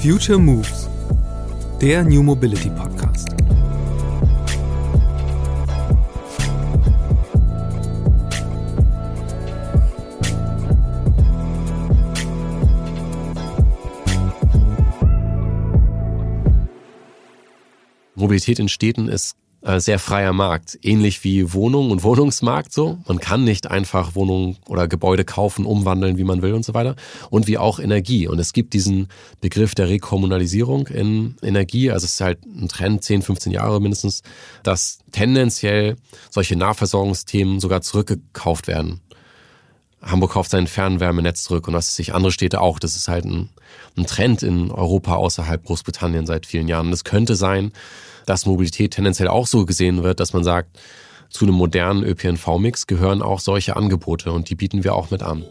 Future Moves, der New Mobility Podcast. Mobilität in Städten ist sehr freier Markt, ähnlich wie Wohnung und Wohnungsmarkt so. Man kann nicht einfach Wohnungen oder Gebäude kaufen, umwandeln, wie man will und so weiter. Und wie auch Energie. Und es gibt diesen Begriff der Rekommunalisierung in Energie. Also es ist halt ein Trend, 10, 15 Jahre mindestens, dass tendenziell solche Nahversorgungsthemen sogar zurückgekauft werden. Hamburg kauft sein Fernwärmenetz zurück und das sich andere Städte auch. Das ist halt ein, ein Trend in Europa außerhalb Großbritannien seit vielen Jahren. Es könnte sein, dass Mobilität tendenziell auch so gesehen wird, dass man sagt, zu einem modernen ÖPNV-Mix gehören auch solche Angebote und die bieten wir auch mit an.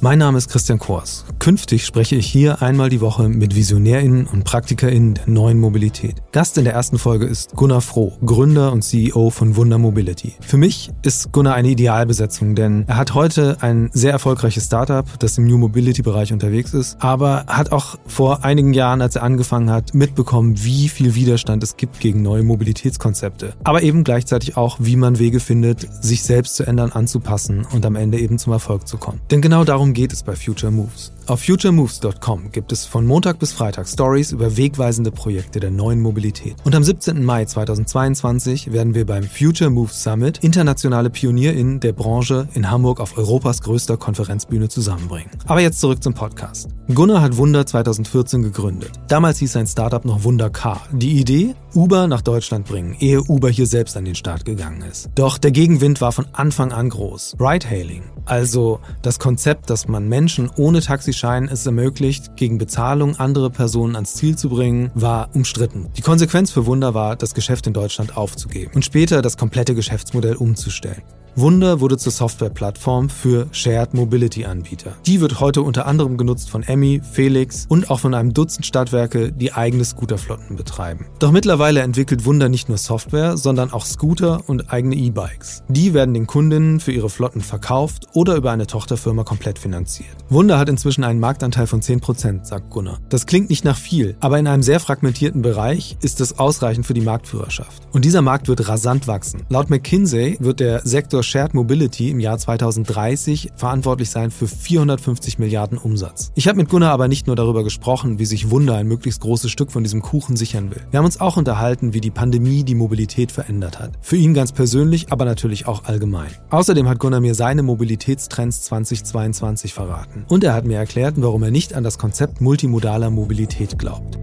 Mein Name ist Christian Kors. Künftig spreche ich hier einmal die Woche mit VisionärInnen und PraktikerInnen der neuen Mobilität. Gast in der ersten Folge ist Gunnar Froh, Gründer und CEO von Wunder Mobility. Für mich ist Gunnar eine Idealbesetzung, denn er hat heute ein sehr erfolgreiches Startup, das im New Mobility Bereich unterwegs ist, aber hat auch vor einigen Jahren, als er angefangen hat, mitbekommen, wie viel Widerstand es gibt gegen neue Mobilitätskonzepte. Aber eben gleichzeitig auch, wie man Wege findet, sich selbst zu ändern, anzupassen und am Ende eben zum Erfolg zu kommen. Denn genau darum Darum geht es bei Future Moves. Auf futuremoves.com gibt es von Montag bis Freitag Stories über wegweisende Projekte der neuen Mobilität. Und am 17. Mai 2022 werden wir beim Future Moves Summit internationale PionierInnen der Branche in Hamburg auf Europas größter Konferenzbühne zusammenbringen. Aber jetzt zurück zum Podcast. Gunnar hat Wunder 2014 gegründet. Damals hieß sein Startup noch Wunder Car. Die Idee? Uber nach Deutschland bringen, ehe Uber hier selbst an den Start gegangen ist. Doch der Gegenwind war von Anfang an groß. Ride-Hailing, also das Konzept, dass man Menschen ohne Taxi Schein es ermöglicht, gegen Bezahlung andere Personen ans Ziel zu bringen, war umstritten. Die Konsequenz für Wunder war, das Geschäft in Deutschland aufzugeben und später das komplette Geschäftsmodell umzustellen. Wunder wurde zur Softwareplattform für Shared Mobility Anbieter. Die wird heute unter anderem genutzt von Emmy, Felix und auch von einem Dutzend Stadtwerke, die eigene Scooterflotten betreiben. Doch mittlerweile entwickelt Wunder nicht nur Software, sondern auch Scooter und eigene E-Bikes. Die werden den Kundinnen für ihre Flotten verkauft oder über eine Tochterfirma komplett finanziert. Wunder hat inzwischen einen Marktanteil von 10%, sagt Gunnar. Das klingt nicht nach viel, aber in einem sehr fragmentierten Bereich ist es ausreichend für die Marktführerschaft. Und dieser Markt wird rasant wachsen. Laut McKinsey wird der Sektor Shared Mobility im Jahr 2030 verantwortlich sein für 450 Milliarden Umsatz. Ich habe mit Gunnar aber nicht nur darüber gesprochen, wie sich Wunder ein möglichst großes Stück von diesem Kuchen sichern will. Wir haben uns auch unterhalten, wie die Pandemie die Mobilität verändert hat. Für ihn ganz persönlich, aber natürlich auch allgemein. Außerdem hat Gunnar mir seine Mobilitätstrends 2022 verraten. Und er hat mir erklärt, warum er nicht an das Konzept multimodaler Mobilität glaubt.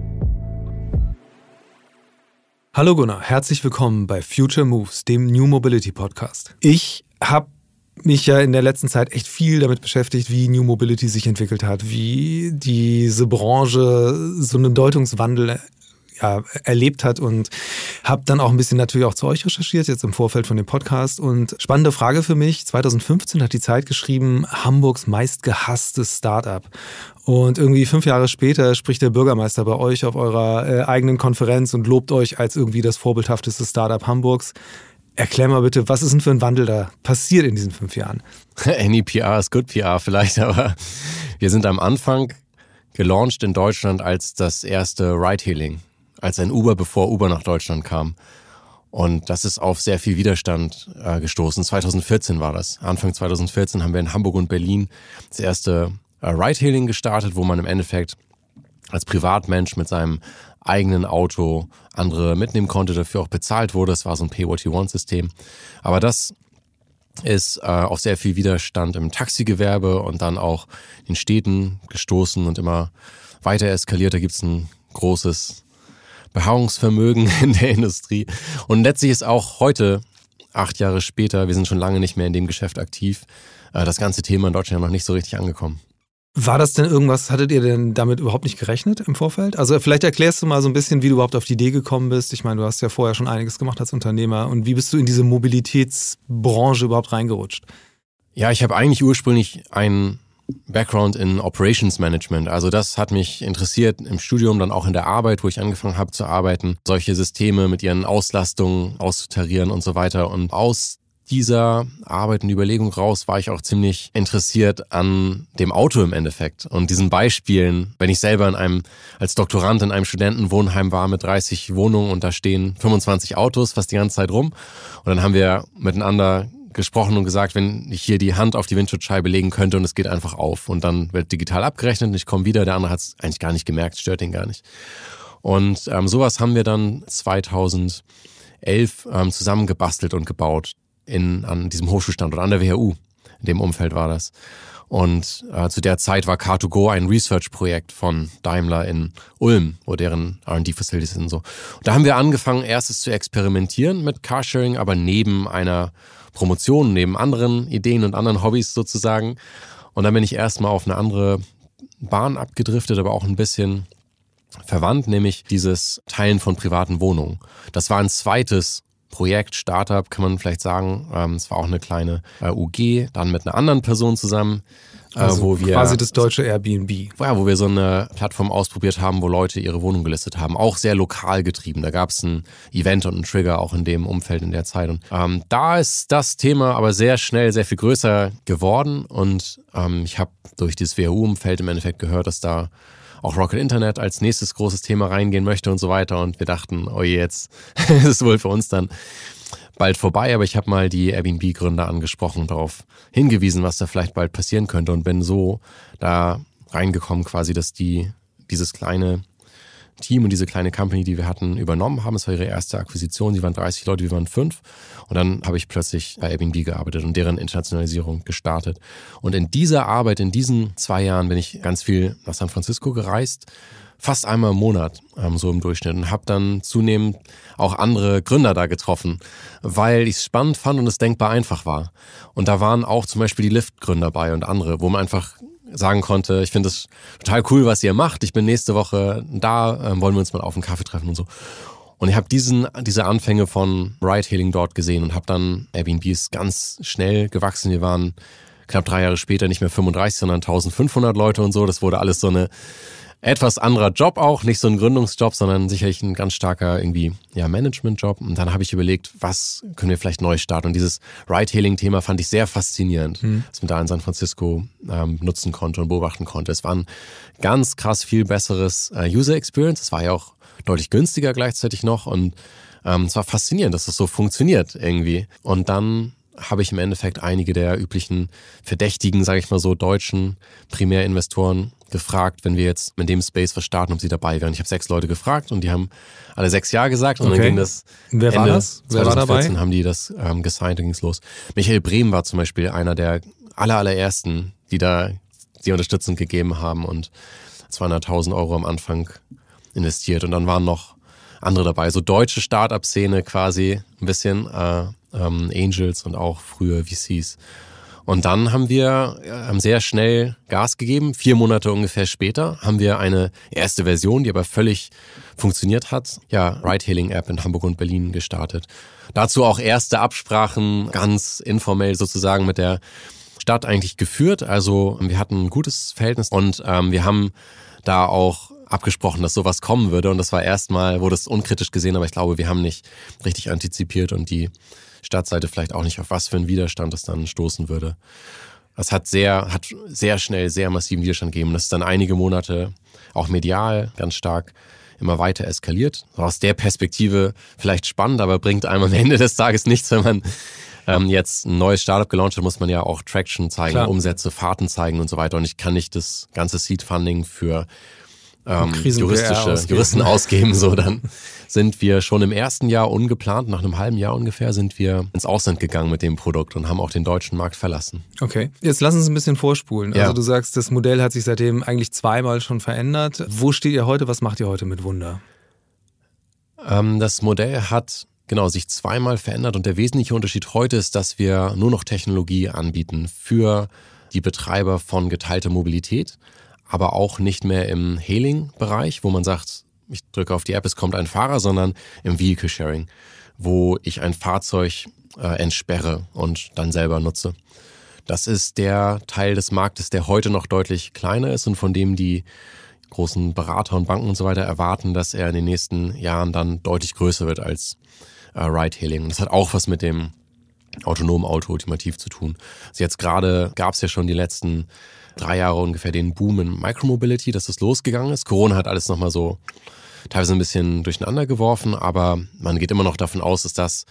Hallo Gunnar, herzlich willkommen bei Future Moves, dem New Mobility Podcast. Ich habe mich ja in der letzten Zeit echt viel damit beschäftigt, wie New Mobility sich entwickelt hat, wie diese Branche so einen Deutungswandel ja, erlebt hat und habe dann auch ein bisschen natürlich auch zu euch recherchiert, jetzt im Vorfeld von dem Podcast. Und spannende Frage für mich, 2015 hat die Zeit geschrieben, Hamburgs meistgehasstes Startup. Und irgendwie fünf Jahre später spricht der Bürgermeister bei euch auf eurer äh, eigenen Konferenz und lobt euch als irgendwie das vorbildhafteste Startup Hamburgs. Erklär mal bitte, was ist denn für ein Wandel da passiert in diesen fünf Jahren? Any PR ist good PR vielleicht, aber wir sind am Anfang gelauncht in Deutschland als das erste Ride-Hailing, als ein Uber, bevor Uber nach Deutschland kam. Und das ist auf sehr viel Widerstand äh, gestoßen. 2014 war das. Anfang 2014 haben wir in Hamburg und Berlin das erste äh, Ride-Hailing gestartet, wo man im Endeffekt als Privatmensch mit seinem eigenen Auto andere mitnehmen konnte, dafür auch bezahlt wurde. Das war so ein Pay-What-You-Want-System. Aber das ist äh, auf sehr viel Widerstand im Taxigewerbe und dann auch in Städten gestoßen und immer weiter eskaliert. Da gibt es ein großes Beharrungsvermögen in der Industrie. Und letztlich ist auch heute, acht Jahre später, wir sind schon lange nicht mehr in dem Geschäft aktiv, äh, das ganze Thema in Deutschland noch nicht so richtig angekommen. War das denn irgendwas, hattet ihr denn damit überhaupt nicht gerechnet im Vorfeld? Also vielleicht erklärst du mal so ein bisschen, wie du überhaupt auf die Idee gekommen bist. Ich meine, du hast ja vorher schon einiges gemacht als Unternehmer. Und wie bist du in diese Mobilitätsbranche überhaupt reingerutscht? Ja, ich habe eigentlich ursprünglich einen Background in Operations Management. Also das hat mich interessiert im Studium, dann auch in der Arbeit, wo ich angefangen habe zu arbeiten, solche Systeme mit ihren Auslastungen auszutarieren und so weiter. Und aus dieser Arbeit und Überlegung raus war ich auch ziemlich interessiert an dem Auto im Endeffekt und diesen Beispielen. Wenn ich selber in einem, als Doktorand in einem Studentenwohnheim war mit 30 Wohnungen und da stehen 25 Autos fast die ganze Zeit rum. Und dann haben wir miteinander gesprochen und gesagt, wenn ich hier die Hand auf die Windschutzscheibe legen könnte und es geht einfach auf und dann wird digital abgerechnet und ich komme wieder, der andere hat es eigentlich gar nicht gemerkt, stört ihn gar nicht. Und ähm, sowas haben wir dann 2011 ähm, zusammengebastelt und gebaut in, an diesem Hochschulstandort, an der WHU. In dem Umfeld war das. Und äh, zu der Zeit war Car2Go ein Research-Projekt von Daimler in Ulm, wo deren R&D-Facilities sind. So. Und da haben wir angefangen, erstes zu experimentieren mit Carsharing, aber neben einer Promotion, neben anderen Ideen und anderen Hobbys sozusagen. Und dann bin ich erstmal auf eine andere Bahn abgedriftet, aber auch ein bisschen verwandt, nämlich dieses Teilen von privaten Wohnungen. Das war ein zweites Projekt, Startup, kann man vielleicht sagen. Ähm, es war auch eine kleine äh, UG, dann mit einer anderen Person zusammen. Äh, also wo wir, quasi das deutsche Airbnb. Ja, wo wir so eine Plattform ausprobiert haben, wo Leute ihre Wohnung gelistet haben. Auch sehr lokal getrieben. Da gab es ein Event und einen Trigger auch in dem Umfeld in der Zeit. Und ähm, da ist das Thema aber sehr schnell sehr viel größer geworden. Und ähm, ich habe durch dieses WHU-Umfeld im Endeffekt gehört, dass da auch Rocket Internet als nächstes großes Thema reingehen möchte und so weiter. Und wir dachten, oh je, jetzt ist es wohl für uns dann bald vorbei. Aber ich habe mal die Airbnb-Gründer angesprochen darauf hingewiesen, was da vielleicht bald passieren könnte und bin so da reingekommen quasi, dass die dieses kleine Team und diese kleine Company, die wir hatten, übernommen haben. Es war ihre erste Akquisition. Sie waren 30 Leute, wir waren fünf. Und dann habe ich plötzlich bei Airbnb gearbeitet und deren Internationalisierung gestartet. Und in dieser Arbeit, in diesen zwei Jahren, bin ich ganz viel nach San Francisco gereist fast einmal im Monat, ähm, so im Durchschnitt. Und habe dann zunehmend auch andere Gründer da getroffen, weil ich es spannend fand und es denkbar einfach war. Und da waren auch zum Beispiel die Lyft-Gründer bei und andere, wo man einfach sagen konnte, ich finde es total cool, was ihr macht. Ich bin nächste Woche da, ähm, wollen wir uns mal auf einen Kaffee treffen und so. Und ich habe diesen diese Anfänge von Ride-Hailing dort gesehen und habe dann Airbnb ist ganz schnell gewachsen. Wir waren knapp drei Jahre später nicht mehr 35, sondern 1500 Leute und so. Das wurde alles so eine etwas anderer Job auch, nicht so ein Gründungsjob, sondern sicherlich ein ganz starker irgendwie ja Managementjob. Und dann habe ich überlegt, was können wir vielleicht neu starten? Und dieses Ride-Hailing-Thema fand ich sehr faszinierend, mhm. was man da in San Francisco ähm, nutzen konnte und beobachten konnte. Es war ein ganz krass viel besseres äh, User Experience. Es war ja auch deutlich günstiger gleichzeitig noch und ähm, es war faszinierend, dass das so funktioniert irgendwie. Und dann habe ich im Endeffekt einige der üblichen verdächtigen, sage ich mal so, deutschen Primärinvestoren gefragt, wenn wir jetzt in dem Space was starten, ob sie dabei wären. Ich habe sechs Leute gefragt und die haben alle sechs Ja gesagt und okay. dann ging das. Wer Ende war das? Wer 2014 war dabei? haben die das ähm, gesigned und ging es los. Michael Brehm war zum Beispiel einer der aller, allerersten, die da die Unterstützung gegeben haben und 200.000 Euro am Anfang investiert und dann waren noch andere dabei, so deutsche Startup-Szene quasi ein bisschen. Äh, ähm, Angels und auch frühe VCs. Und dann haben wir haben sehr schnell Gas gegeben. Vier Monate ungefähr später haben wir eine erste Version, die aber völlig funktioniert hat. Ja, Ride-Hailing-App in Hamburg und Berlin gestartet. Dazu auch erste Absprachen, ganz informell sozusagen mit der Stadt eigentlich geführt. Also wir hatten ein gutes Verhältnis und ähm, wir haben da auch abgesprochen, dass sowas kommen würde. Und das war erstmal, wurde es unkritisch gesehen, aber ich glaube, wir haben nicht richtig antizipiert und die Stadtseite vielleicht auch nicht, auf was für einen Widerstand das dann stoßen würde. Das hat sehr, hat sehr schnell sehr massiven Widerstand gegeben. Das ist dann einige Monate auch medial ganz stark immer weiter eskaliert. Aus der Perspektive vielleicht spannend, aber bringt einem am Ende des Tages nichts, wenn man ähm, jetzt ein neues Startup gelauncht hat, muss man ja auch Traction zeigen, Klar. Umsätze, Fahrten zeigen und so weiter. Und ich kann nicht das ganze Seed Funding für ähm, juristische. Juristen ausgeben, so dann sind wir schon im ersten Jahr ungeplant, nach einem halben Jahr ungefähr, sind wir ins Ausland gegangen mit dem Produkt und haben auch den deutschen Markt verlassen. Okay, jetzt lass uns ein bisschen vorspulen. Ja. Also du sagst, das Modell hat sich seitdem eigentlich zweimal schon verändert. Wo steht ihr heute? Was macht ihr heute mit Wunder? Ähm, das Modell hat genau sich zweimal verändert und der wesentliche Unterschied heute ist, dass wir nur noch Technologie anbieten für die Betreiber von geteilter Mobilität aber auch nicht mehr im Hailing-Bereich, wo man sagt, ich drücke auf die App, es kommt ein Fahrer, sondern im Vehicle Sharing, wo ich ein Fahrzeug äh, entsperre und dann selber nutze. Das ist der Teil des Marktes, der heute noch deutlich kleiner ist und von dem die großen Berater und Banken und so weiter erwarten, dass er in den nächsten Jahren dann deutlich größer wird als äh, Ride-Hailing. Das hat auch was mit dem autonomen Auto ultimativ zu tun. Also jetzt gerade gab es ja schon die letzten drei Jahre ungefähr den Boom in Micromobility, dass das losgegangen ist. Corona hat alles nochmal so teilweise ein bisschen durcheinander geworfen, aber man geht immer noch davon aus, dass das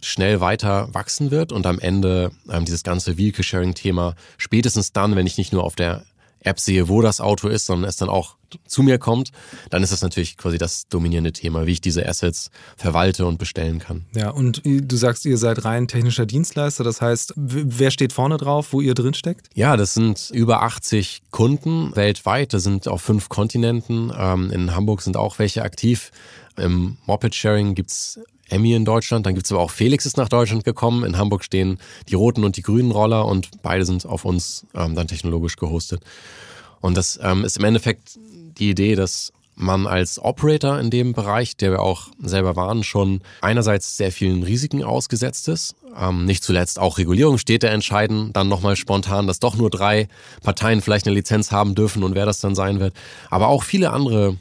schnell weiter wachsen wird und am Ende ähm, dieses ganze Vehicle-Sharing-Thema spätestens dann, wenn ich nicht nur auf der App sehe, wo das Auto ist, sondern es dann auch zu mir kommt, dann ist das natürlich quasi das dominierende Thema, wie ich diese Assets verwalte und bestellen kann. Ja, und du sagst, ihr seid rein technischer Dienstleister, das heißt, wer steht vorne drauf, wo ihr drin steckt? Ja, das sind über 80 Kunden weltweit, das sind auf fünf Kontinenten. Ähm, in Hamburg sind auch welche aktiv. Im Moped-Sharing gibt's Emmy in Deutschland, dann gibt's aber auch Felix ist nach Deutschland gekommen. In Hamburg stehen die roten und die grünen Roller und beide sind auf uns ähm, dann technologisch gehostet. Und das ähm, ist im Endeffekt die Idee, dass man als Operator in dem Bereich, der wir auch selber waren, schon einerseits sehr vielen Risiken ausgesetzt ist. Ähm, nicht zuletzt auch Regulierungsstädte entscheiden dann nochmal spontan, dass doch nur drei Parteien vielleicht eine Lizenz haben dürfen und wer das dann sein wird. Aber auch viele andere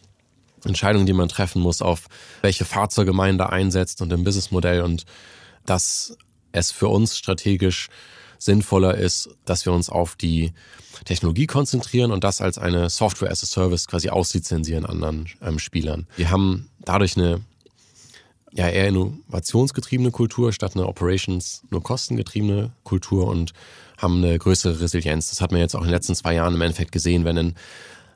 Entscheidungen, die man treffen muss, auf welche Fahrzeuge man da einsetzt und im Businessmodell und dass es für uns strategisch sinnvoller ist, dass wir uns auf die Technologie konzentrieren und das als eine Software as a Service quasi auslizenzieren anderen ähm, Spielern. Wir haben dadurch eine ja eher innovationsgetriebene Kultur statt eine Operations nur kostengetriebene Kultur und haben eine größere Resilienz. Das hat man jetzt auch in den letzten zwei Jahren im Endeffekt gesehen, wenn ein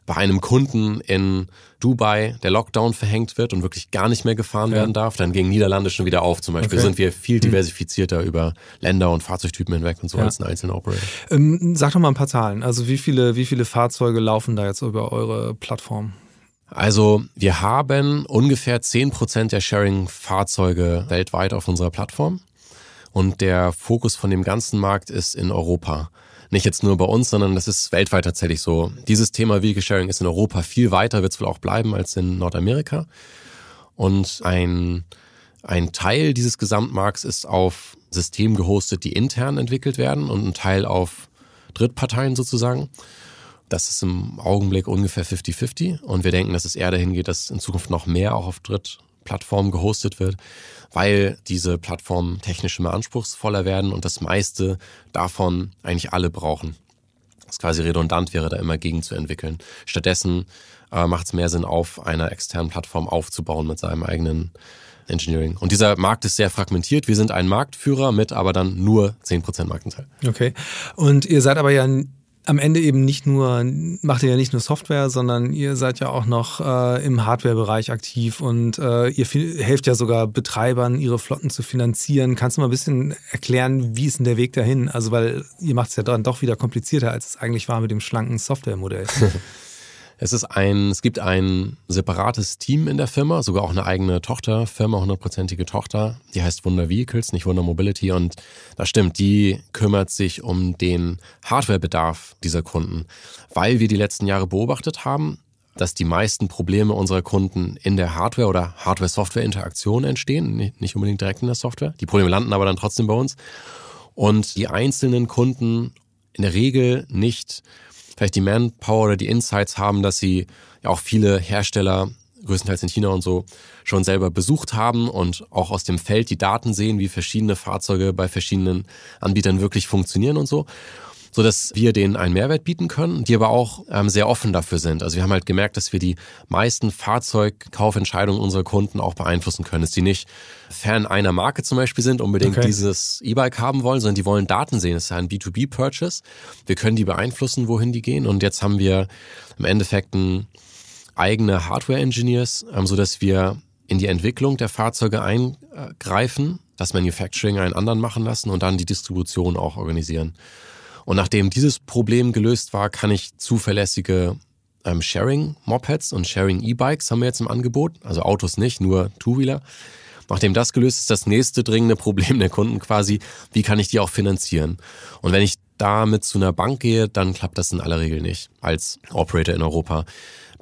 bei einem Kunden in Dubai der Lockdown verhängt wird und wirklich gar nicht mehr gefahren ja. werden darf, dann gehen Niederlande schon wieder auf. Zum Beispiel okay. sind wir viel hm. diversifizierter mhm. über Länder und Fahrzeugtypen hinweg und so ja. als ein einzelner Operator. Ähm, sag doch mal ein paar Zahlen. Also wie viele, wie viele Fahrzeuge laufen da jetzt über eure Plattform? Also wir haben ungefähr 10% der Sharing-Fahrzeuge weltweit auf unserer Plattform. Und der Fokus von dem ganzen Markt ist in Europa nicht jetzt nur bei uns, sondern das ist weltweit tatsächlich so. Dieses Thema Vehicle Sharing ist in Europa viel weiter, wird es wohl auch bleiben als in Nordamerika. Und ein, ein Teil dieses Gesamtmarkts ist auf Systemen gehostet, die intern entwickelt werden und ein Teil auf Drittparteien sozusagen. Das ist im Augenblick ungefähr 50-50 und wir denken, dass es eher dahin geht, dass in Zukunft noch mehr auch auf Drittplattformen gehostet wird weil diese Plattformen technisch immer anspruchsvoller werden und das meiste davon eigentlich alle brauchen. Es quasi redundant wäre, da immer gegen zu entwickeln. Stattdessen äh, macht es mehr Sinn, auf einer externen Plattform aufzubauen mit seinem eigenen Engineering. Und dieser Markt ist sehr fragmentiert. Wir sind ein Marktführer mit aber dann nur 10% Marktanteil. Okay. Und ihr seid aber ja am Ende eben nicht nur, macht ihr ja nicht nur Software, sondern ihr seid ja auch noch äh, im Hardware-Bereich aktiv und äh, ihr helft ja sogar Betreibern, ihre Flotten zu finanzieren. Kannst du mal ein bisschen erklären, wie ist denn der Weg dahin? Also, weil ihr macht es ja dann doch wieder komplizierter, als es eigentlich war mit dem schlanken Software-Modell. Es ist ein, es gibt ein separates Team in der Firma, sogar auch eine eigene Tochterfirma, hundertprozentige Tochter. Die heißt Wunder Vehicles, nicht Wunder Mobility. Und das stimmt, die kümmert sich um den Hardwarebedarf dieser Kunden, weil wir die letzten Jahre beobachtet haben, dass die meisten Probleme unserer Kunden in der Hardware- oder Hardware-Software-Interaktion entstehen, nicht unbedingt direkt in der Software. Die Probleme landen aber dann trotzdem bei uns. Und die einzelnen Kunden in der Regel nicht vielleicht die Manpower oder die Insights haben, dass sie ja auch viele Hersteller, größtenteils in China und so, schon selber besucht haben und auch aus dem Feld die Daten sehen, wie verschiedene Fahrzeuge bei verschiedenen Anbietern wirklich funktionieren und so so dass wir denen einen Mehrwert bieten können, die aber auch ähm, sehr offen dafür sind. Also wir haben halt gemerkt, dass wir die meisten Fahrzeugkaufentscheidungen unserer Kunden auch beeinflussen können. Dass die nicht Fan einer Marke zum Beispiel sind, unbedingt okay. dieses E-Bike haben wollen, sondern die wollen Daten sehen. Das ist ja ein B2B-Purchase. Wir können die beeinflussen, wohin die gehen. Und jetzt haben wir im Endeffekt ein eigene Hardware-Engineers, ähm, so dass wir in die Entwicklung der Fahrzeuge eingreifen, das Manufacturing einen anderen machen lassen und dann die Distribution auch organisieren. Und nachdem dieses Problem gelöst war, kann ich zuverlässige ähm, Sharing-Mopeds und Sharing-E-Bikes haben wir jetzt im Angebot. Also Autos nicht, nur Two-Wheeler. Nachdem das gelöst ist, das nächste dringende Problem der Kunden quasi, wie kann ich die auch finanzieren? Und wenn ich damit zu einer Bank gehe, dann klappt das in aller Regel nicht als Operator in Europa.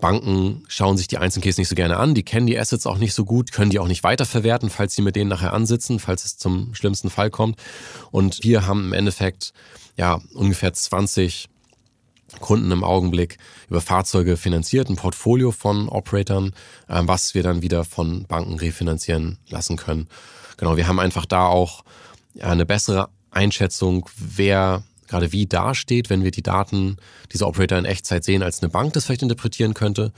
Banken schauen sich die Einzelcase nicht so gerne an, die kennen die Assets auch nicht so gut, können die auch nicht weiterverwerten, falls sie mit denen nachher ansitzen, falls es zum schlimmsten Fall kommt. Und wir haben im Endeffekt ja ungefähr 20 Kunden im Augenblick über Fahrzeuge finanziert, ein Portfolio von Operatoren, äh, was wir dann wieder von Banken refinanzieren lassen können. Genau, wir haben einfach da auch eine bessere Einschätzung, wer gerade wie dasteht, wenn wir die Daten dieser Operator in Echtzeit sehen, als eine Bank das vielleicht interpretieren könnte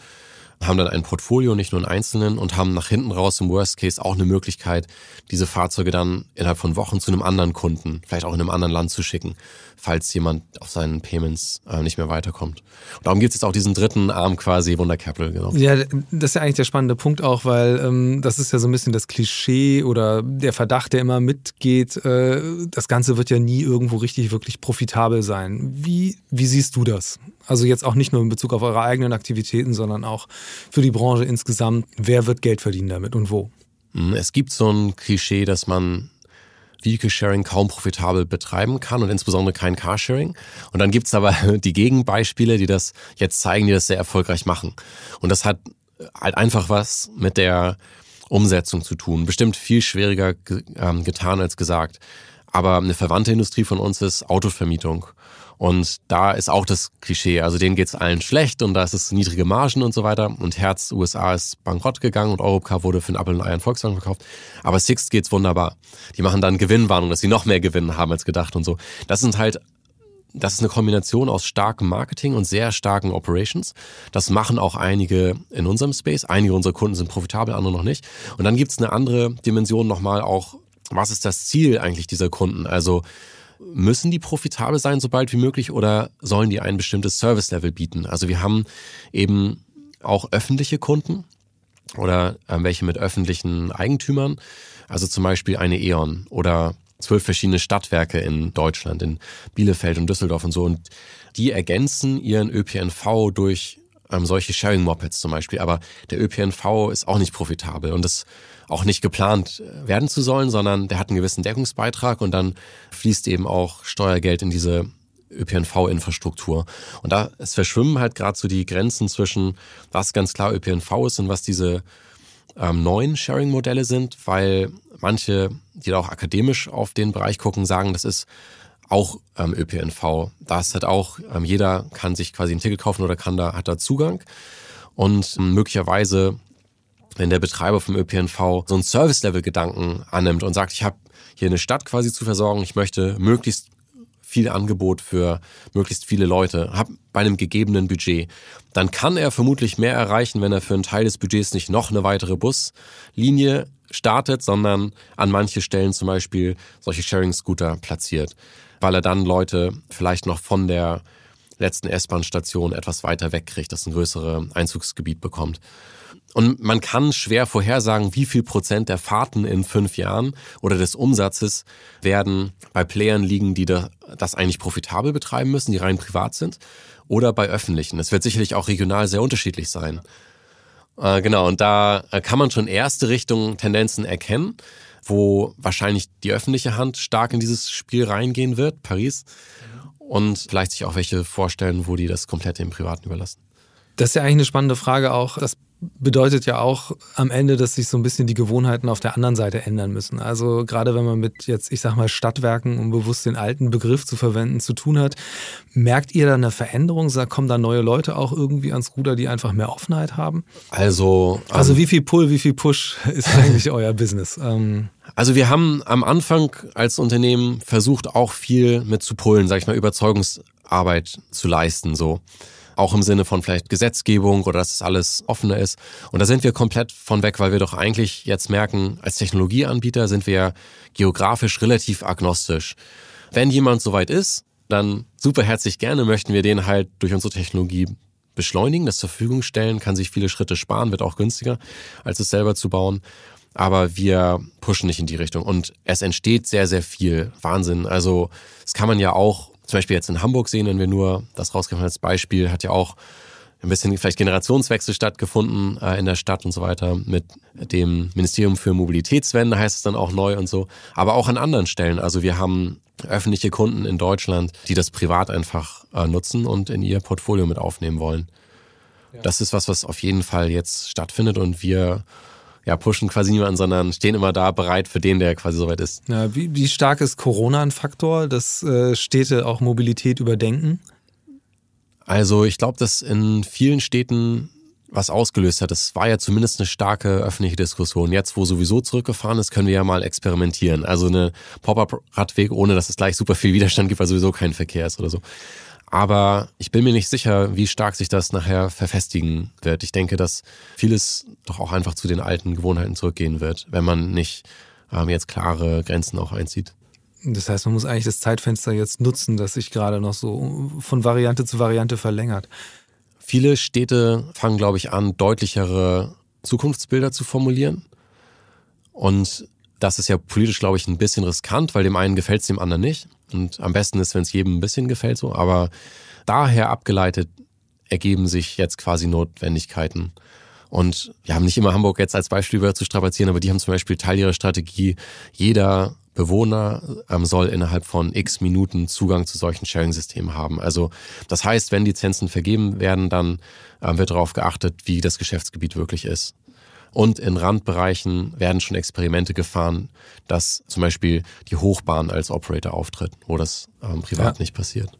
haben dann ein Portfolio, nicht nur einen einzelnen und haben nach hinten raus im Worst Case auch eine Möglichkeit, diese Fahrzeuge dann innerhalb von Wochen zu einem anderen Kunden, vielleicht auch in einem anderen Land zu schicken, falls jemand auf seinen Payments äh, nicht mehr weiterkommt. Und darum gibt es jetzt auch diesen dritten Arm quasi, Wunder Capital, genau. Ja, das ist ja eigentlich der spannende Punkt auch, weil ähm, das ist ja so ein bisschen das Klischee oder der Verdacht, der immer mitgeht, äh, das Ganze wird ja nie irgendwo richtig wirklich profitabel sein. Wie, wie siehst du das? Also jetzt auch nicht nur in Bezug auf eure eigenen Aktivitäten, sondern auch für die Branche insgesamt. Wer wird Geld verdienen damit und wo? Hm, es gibt so ein Klischee, dass man Vehicle Sharing kaum profitabel betreiben kann und insbesondere kein Carsharing. Und dann gibt's aber die Gegenbeispiele, die das jetzt zeigen, die das sehr erfolgreich machen. Und das hat halt einfach was mit der Umsetzung zu tun. Bestimmt viel schwieriger ähm, getan als gesagt. Aber eine verwandte Industrie von uns ist Autovermietung. Und da ist auch das Klischee, also denen geht's allen schlecht und da ist es niedrige Margen und so weiter. Und Herz USA ist bankrott gegangen und Europcar wurde für einen Apple und Ei Volkswagen verkauft. Aber Sixt geht's wunderbar. Die machen dann Gewinnwarnung, dass sie noch mehr Gewinn haben als gedacht und so. Das sind halt das ist eine Kombination aus starkem Marketing und sehr starken Operations. Das machen auch einige in unserem Space. Einige unserer Kunden sind profitabel, andere noch nicht. Und dann gibt's eine andere Dimension nochmal auch, was ist das Ziel eigentlich dieser Kunden? Also Müssen die profitabel sein, sobald wie möglich, oder sollen die ein bestimmtes Service-Level bieten? Also wir haben eben auch öffentliche Kunden oder äh, welche mit öffentlichen Eigentümern, also zum Beispiel eine E.ON oder zwölf verschiedene Stadtwerke in Deutschland, in Bielefeld und Düsseldorf und so. Und die ergänzen ihren ÖPNV durch ähm, solche Sharing-Mopeds zum Beispiel. Aber der ÖPNV ist auch nicht profitabel und das auch nicht geplant äh, werden zu sollen, sondern der hat einen gewissen Deckungsbeitrag und dann fließt eben auch Steuergeld in diese ÖPNV-Infrastruktur. Und da es verschwimmen halt gerade so die Grenzen zwischen, was ganz klar ÖPNV ist und was diese ähm, neuen Sharing-Modelle sind, weil manche, die da auch akademisch auf den Bereich gucken, sagen, das ist auch ähm, ÖPNV. Das hat auch, ähm, jeder kann sich quasi ein Ticket kaufen oder kann da, hat da Zugang. Und ähm, möglicherweise wenn der Betreiber vom ÖPNV so einen Service-Level-Gedanken annimmt und sagt, ich habe hier eine Stadt quasi zu versorgen, ich möchte möglichst viel Angebot für möglichst viele Leute, habe bei einem gegebenen Budget, dann kann er vermutlich mehr erreichen, wenn er für einen Teil des Budgets nicht noch eine weitere Buslinie startet, sondern an manche Stellen zum Beispiel solche Sharing-Scooter platziert, weil er dann Leute vielleicht noch von der letzten S-Bahn-Station etwas weiter wegkriegt, das ein größeres Einzugsgebiet bekommt. Und man kann schwer vorhersagen, wie viel Prozent der Fahrten in fünf Jahren oder des Umsatzes werden bei Playern liegen, die das eigentlich profitabel betreiben müssen, die rein privat sind, oder bei öffentlichen. Es wird sicherlich auch regional sehr unterschiedlich sein. Äh, genau, und da äh, kann man schon erste Richtungen, Tendenzen erkennen, wo wahrscheinlich die öffentliche Hand stark in dieses Spiel reingehen wird, Paris, und vielleicht sich auch welche vorstellen, wo die das komplett dem Privaten überlassen. Das ist ja eigentlich eine spannende Frage auch. Das bedeutet ja auch am Ende, dass sich so ein bisschen die Gewohnheiten auf der anderen Seite ändern müssen. Also gerade wenn man mit jetzt, ich sag mal, Stadtwerken, um bewusst den alten Begriff zu verwenden, zu tun hat, merkt ihr da eine Veränderung? Kommen da neue Leute auch irgendwie ans Ruder, die einfach mehr Offenheit haben? Also, also ähm, wie viel Pull, wie viel Push ist eigentlich euer Business? Ähm, also wir haben am Anfang als Unternehmen versucht, auch viel mit zu pullen, sag ich mal, Überzeugungsarbeit zu leisten, so auch im Sinne von vielleicht Gesetzgebung oder dass es alles offener ist. Und da sind wir komplett von weg, weil wir doch eigentlich jetzt merken, als Technologieanbieter sind wir geografisch relativ agnostisch. Wenn jemand soweit ist, dann super herzlich gerne möchten wir den halt durch unsere Technologie beschleunigen, das zur Verfügung stellen, kann sich viele Schritte sparen, wird auch günstiger, als es selber zu bauen. Aber wir pushen nicht in die Richtung. Und es entsteht sehr, sehr viel Wahnsinn. Also, das kann man ja auch zum Beispiel jetzt in Hamburg sehen, wenn wir nur das rausgreifen als Beispiel, hat ja auch ein bisschen vielleicht Generationswechsel stattgefunden äh, in der Stadt und so weiter. Mit dem Ministerium für Mobilitätswende heißt es dann auch neu und so. Aber auch an anderen Stellen. Also wir haben öffentliche Kunden in Deutschland, die das privat einfach äh, nutzen und in ihr Portfolio mit aufnehmen wollen. Ja. Das ist was, was auf jeden Fall jetzt stattfindet und wir ja, pushen quasi niemanden, sondern stehen immer da bereit für den, der quasi soweit ist. Ja, wie, wie stark ist Corona ein Faktor, dass äh, Städte auch Mobilität überdenken? Also ich glaube, dass in vielen Städten was ausgelöst hat. Es war ja zumindest eine starke öffentliche Diskussion. Jetzt, wo sowieso zurückgefahren ist, können wir ja mal experimentieren. Also eine Pop-up-Radweg, ohne dass es gleich super viel Widerstand gibt, weil sowieso kein Verkehr ist oder so. Aber ich bin mir nicht sicher, wie stark sich das nachher verfestigen wird. Ich denke, dass vieles doch auch einfach zu den alten Gewohnheiten zurückgehen wird, wenn man nicht ähm, jetzt klare Grenzen auch einzieht. Das heißt, man muss eigentlich das Zeitfenster jetzt nutzen, das sich gerade noch so von Variante zu Variante verlängert. Viele Städte fangen, glaube ich, an, deutlichere Zukunftsbilder zu formulieren. Und das ist ja politisch, glaube ich, ein bisschen riskant, weil dem einen gefällt es dem anderen nicht. Und am besten ist, wenn es jedem ein bisschen gefällt so. Aber daher abgeleitet ergeben sich jetzt quasi Notwendigkeiten. Und wir haben nicht immer Hamburg jetzt als Beispiel zu strapazieren, aber die haben zum Beispiel Teil ihrer Strategie, jeder Bewohner ähm, soll innerhalb von x Minuten Zugang zu solchen Sharing-Systemen haben. Also das heißt, wenn Lizenzen vergeben werden, dann ähm, wird darauf geachtet, wie das Geschäftsgebiet wirklich ist. Und in Randbereichen werden schon Experimente gefahren, dass zum Beispiel die Hochbahn als Operator auftritt, wo das ähm, privat ja. nicht passiert.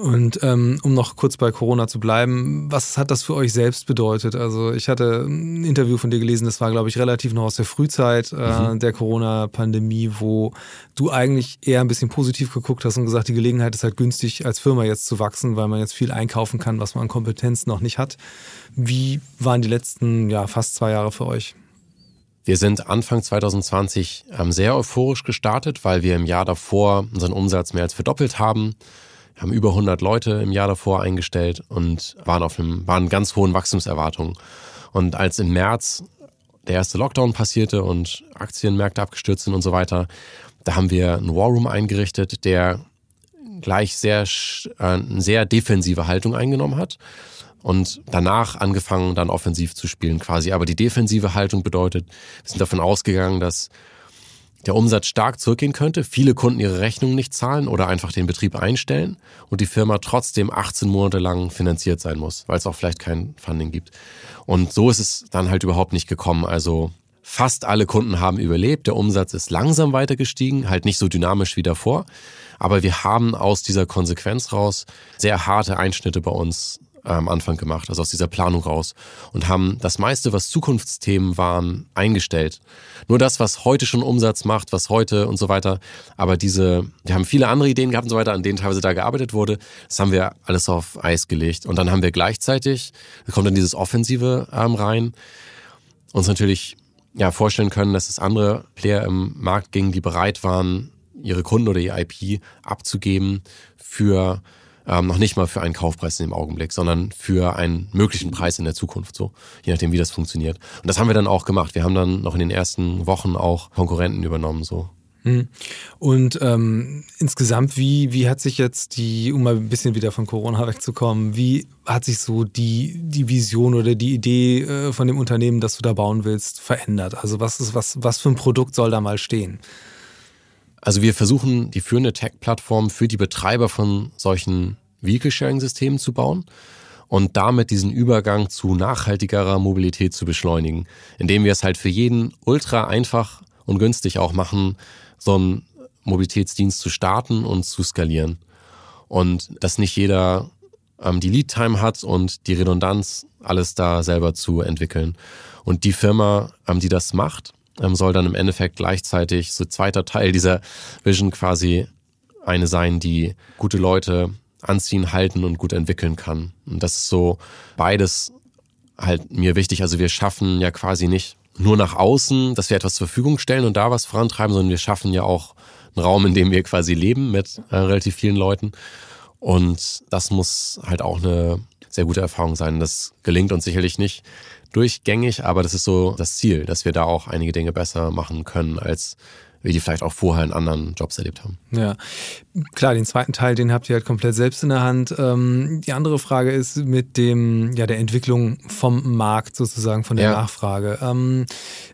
Und ähm, um noch kurz bei Corona zu bleiben, was hat das für euch selbst bedeutet? Also ich hatte ein Interview von dir gelesen, das war, glaube ich, relativ noch aus der Frühzeit äh, mhm. der Corona-Pandemie, wo du eigentlich eher ein bisschen positiv geguckt hast und gesagt, die Gelegenheit ist halt günstig, als Firma jetzt zu wachsen, weil man jetzt viel einkaufen kann, was man an Kompetenz noch nicht hat. Wie waren die letzten ja, fast zwei Jahre für euch? Wir sind Anfang 2020 ähm, sehr euphorisch gestartet, weil wir im Jahr davor unseren Umsatz mehr als verdoppelt haben haben über 100 Leute im Jahr davor eingestellt und waren auf einem, waren ganz hohen Wachstumserwartungen. Und als im März der erste Lockdown passierte und Aktienmärkte abgestürzt sind und so weiter, da haben wir einen Warroom eingerichtet, der gleich sehr, äh, eine sehr defensive Haltung eingenommen hat und danach angefangen, dann offensiv zu spielen quasi. Aber die defensive Haltung bedeutet, wir sind davon ausgegangen, dass der Umsatz stark zurückgehen könnte, viele Kunden ihre Rechnungen nicht zahlen oder einfach den Betrieb einstellen und die Firma trotzdem 18 Monate lang finanziert sein muss, weil es auch vielleicht kein Funding gibt. Und so ist es dann halt überhaupt nicht gekommen. Also fast alle Kunden haben überlebt, der Umsatz ist langsam weiter gestiegen, halt nicht so dynamisch wie davor, aber wir haben aus dieser Konsequenz raus sehr harte Einschnitte bei uns am Anfang gemacht, also aus dieser Planung raus. Und haben das meiste, was Zukunftsthemen waren, eingestellt. Nur das, was heute schon Umsatz macht, was heute und so weiter, aber diese, wir haben viele andere Ideen gehabt und so weiter, an denen teilweise da gearbeitet wurde, das haben wir alles auf Eis gelegt. Und dann haben wir gleichzeitig, da kommt dann dieses Offensive ähm, rein, uns natürlich ja vorstellen können, dass es andere Player im Markt ging, die bereit waren, ihre Kunden oder ihr IP abzugeben für ähm, noch nicht mal für einen Kaufpreis in dem Augenblick, sondern für einen möglichen Preis in der Zukunft, so, je nachdem, wie das funktioniert. Und das haben wir dann auch gemacht. Wir haben dann noch in den ersten Wochen auch Konkurrenten übernommen, so. Hm. Und ähm, insgesamt, wie, wie hat sich jetzt die, um mal ein bisschen wieder von Corona wegzukommen, wie hat sich so die, die Vision oder die Idee äh, von dem Unternehmen, das du da bauen willst, verändert? Also was ist, was, was für ein Produkt soll da mal stehen? Also wir versuchen, die führende Tech-Plattform für die Betreiber von solchen Vehicle-Sharing-Systemen zu bauen und damit diesen Übergang zu nachhaltigerer Mobilität zu beschleunigen, indem wir es halt für jeden ultra einfach und günstig auch machen, so einen Mobilitätsdienst zu starten und zu skalieren. Und dass nicht jeder ähm, die Lead-Time hat und die Redundanz, alles da selber zu entwickeln. Und die Firma, ähm, die das macht, ähm, soll dann im Endeffekt gleichzeitig so zweiter Teil dieser Vision quasi eine sein, die gute Leute anziehen, halten und gut entwickeln kann. Und das ist so beides halt mir wichtig. Also wir schaffen ja quasi nicht nur nach außen, dass wir etwas zur Verfügung stellen und da was vorantreiben, sondern wir schaffen ja auch einen Raum, in dem wir quasi leben mit äh, relativ vielen Leuten. Und das muss halt auch eine sehr gute Erfahrung sein. Das gelingt uns sicherlich nicht durchgängig, aber das ist so das Ziel, dass wir da auch einige Dinge besser machen können, als wir die vielleicht auch vorher in anderen Jobs erlebt haben. Ja, klar, den zweiten Teil, den habt ihr halt komplett selbst in der Hand. Ähm, die andere Frage ist mit dem, ja, der Entwicklung vom Markt sozusagen, von der ja. Nachfrage. Ähm,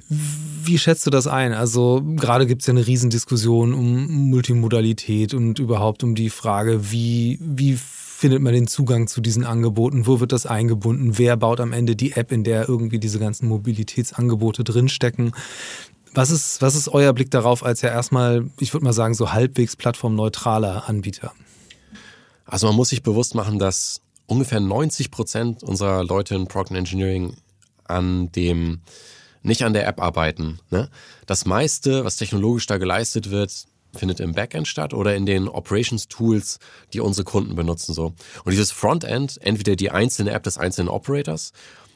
wie schätzt du das ein? Also gerade gibt es ja eine Riesendiskussion um Multimodalität und überhaupt um die Frage, wie, wie findet man den Zugang zu diesen Angeboten? Wo wird das eingebunden? Wer baut am Ende die App, in der irgendwie diese ganzen Mobilitätsangebote drinstecken? Was ist, was ist euer Blick darauf als ja erstmal, ich würde mal sagen, so halbwegs plattformneutraler Anbieter? Also man muss sich bewusst machen, dass ungefähr 90 Prozent unserer Leute in Product Engineering an dem, nicht an der App arbeiten. Ne? Das meiste, was technologisch da geleistet wird, findet im Backend statt oder in den Operations Tools, die unsere Kunden benutzen so. Und dieses Frontend, entweder die einzelne App des einzelnen Operators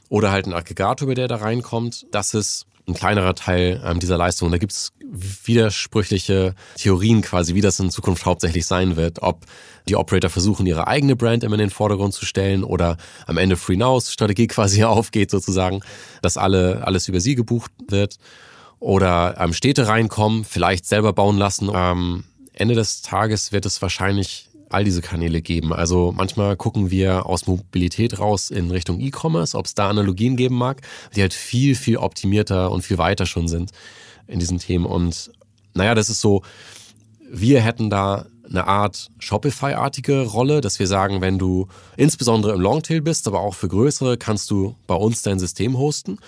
oder halt ein Aggregator, über der da reinkommt, das ist ein kleinerer Teil ähm, dieser Leistung. Da gibt es widersprüchliche Theorien quasi, wie das in Zukunft hauptsächlich sein wird. Ob die Operator versuchen, ihre eigene Brand immer in den Vordergrund zu stellen oder am Ende Free Nows Strategie quasi aufgeht sozusagen, dass alle, alles über sie gebucht wird. Oder ähm, Städte reinkommen, vielleicht selber bauen lassen. Am Ende des Tages wird es wahrscheinlich all diese Kanäle geben. Also manchmal gucken wir aus Mobilität raus in Richtung E-Commerce, ob es da Analogien geben mag, die halt viel, viel optimierter und viel weiter schon sind in diesen Themen. Und naja, das ist so, wir hätten da eine Art Shopify-artige Rolle, dass wir sagen, wenn du insbesondere im Longtail bist, aber auch für größere, kannst du bei uns dein System hosten.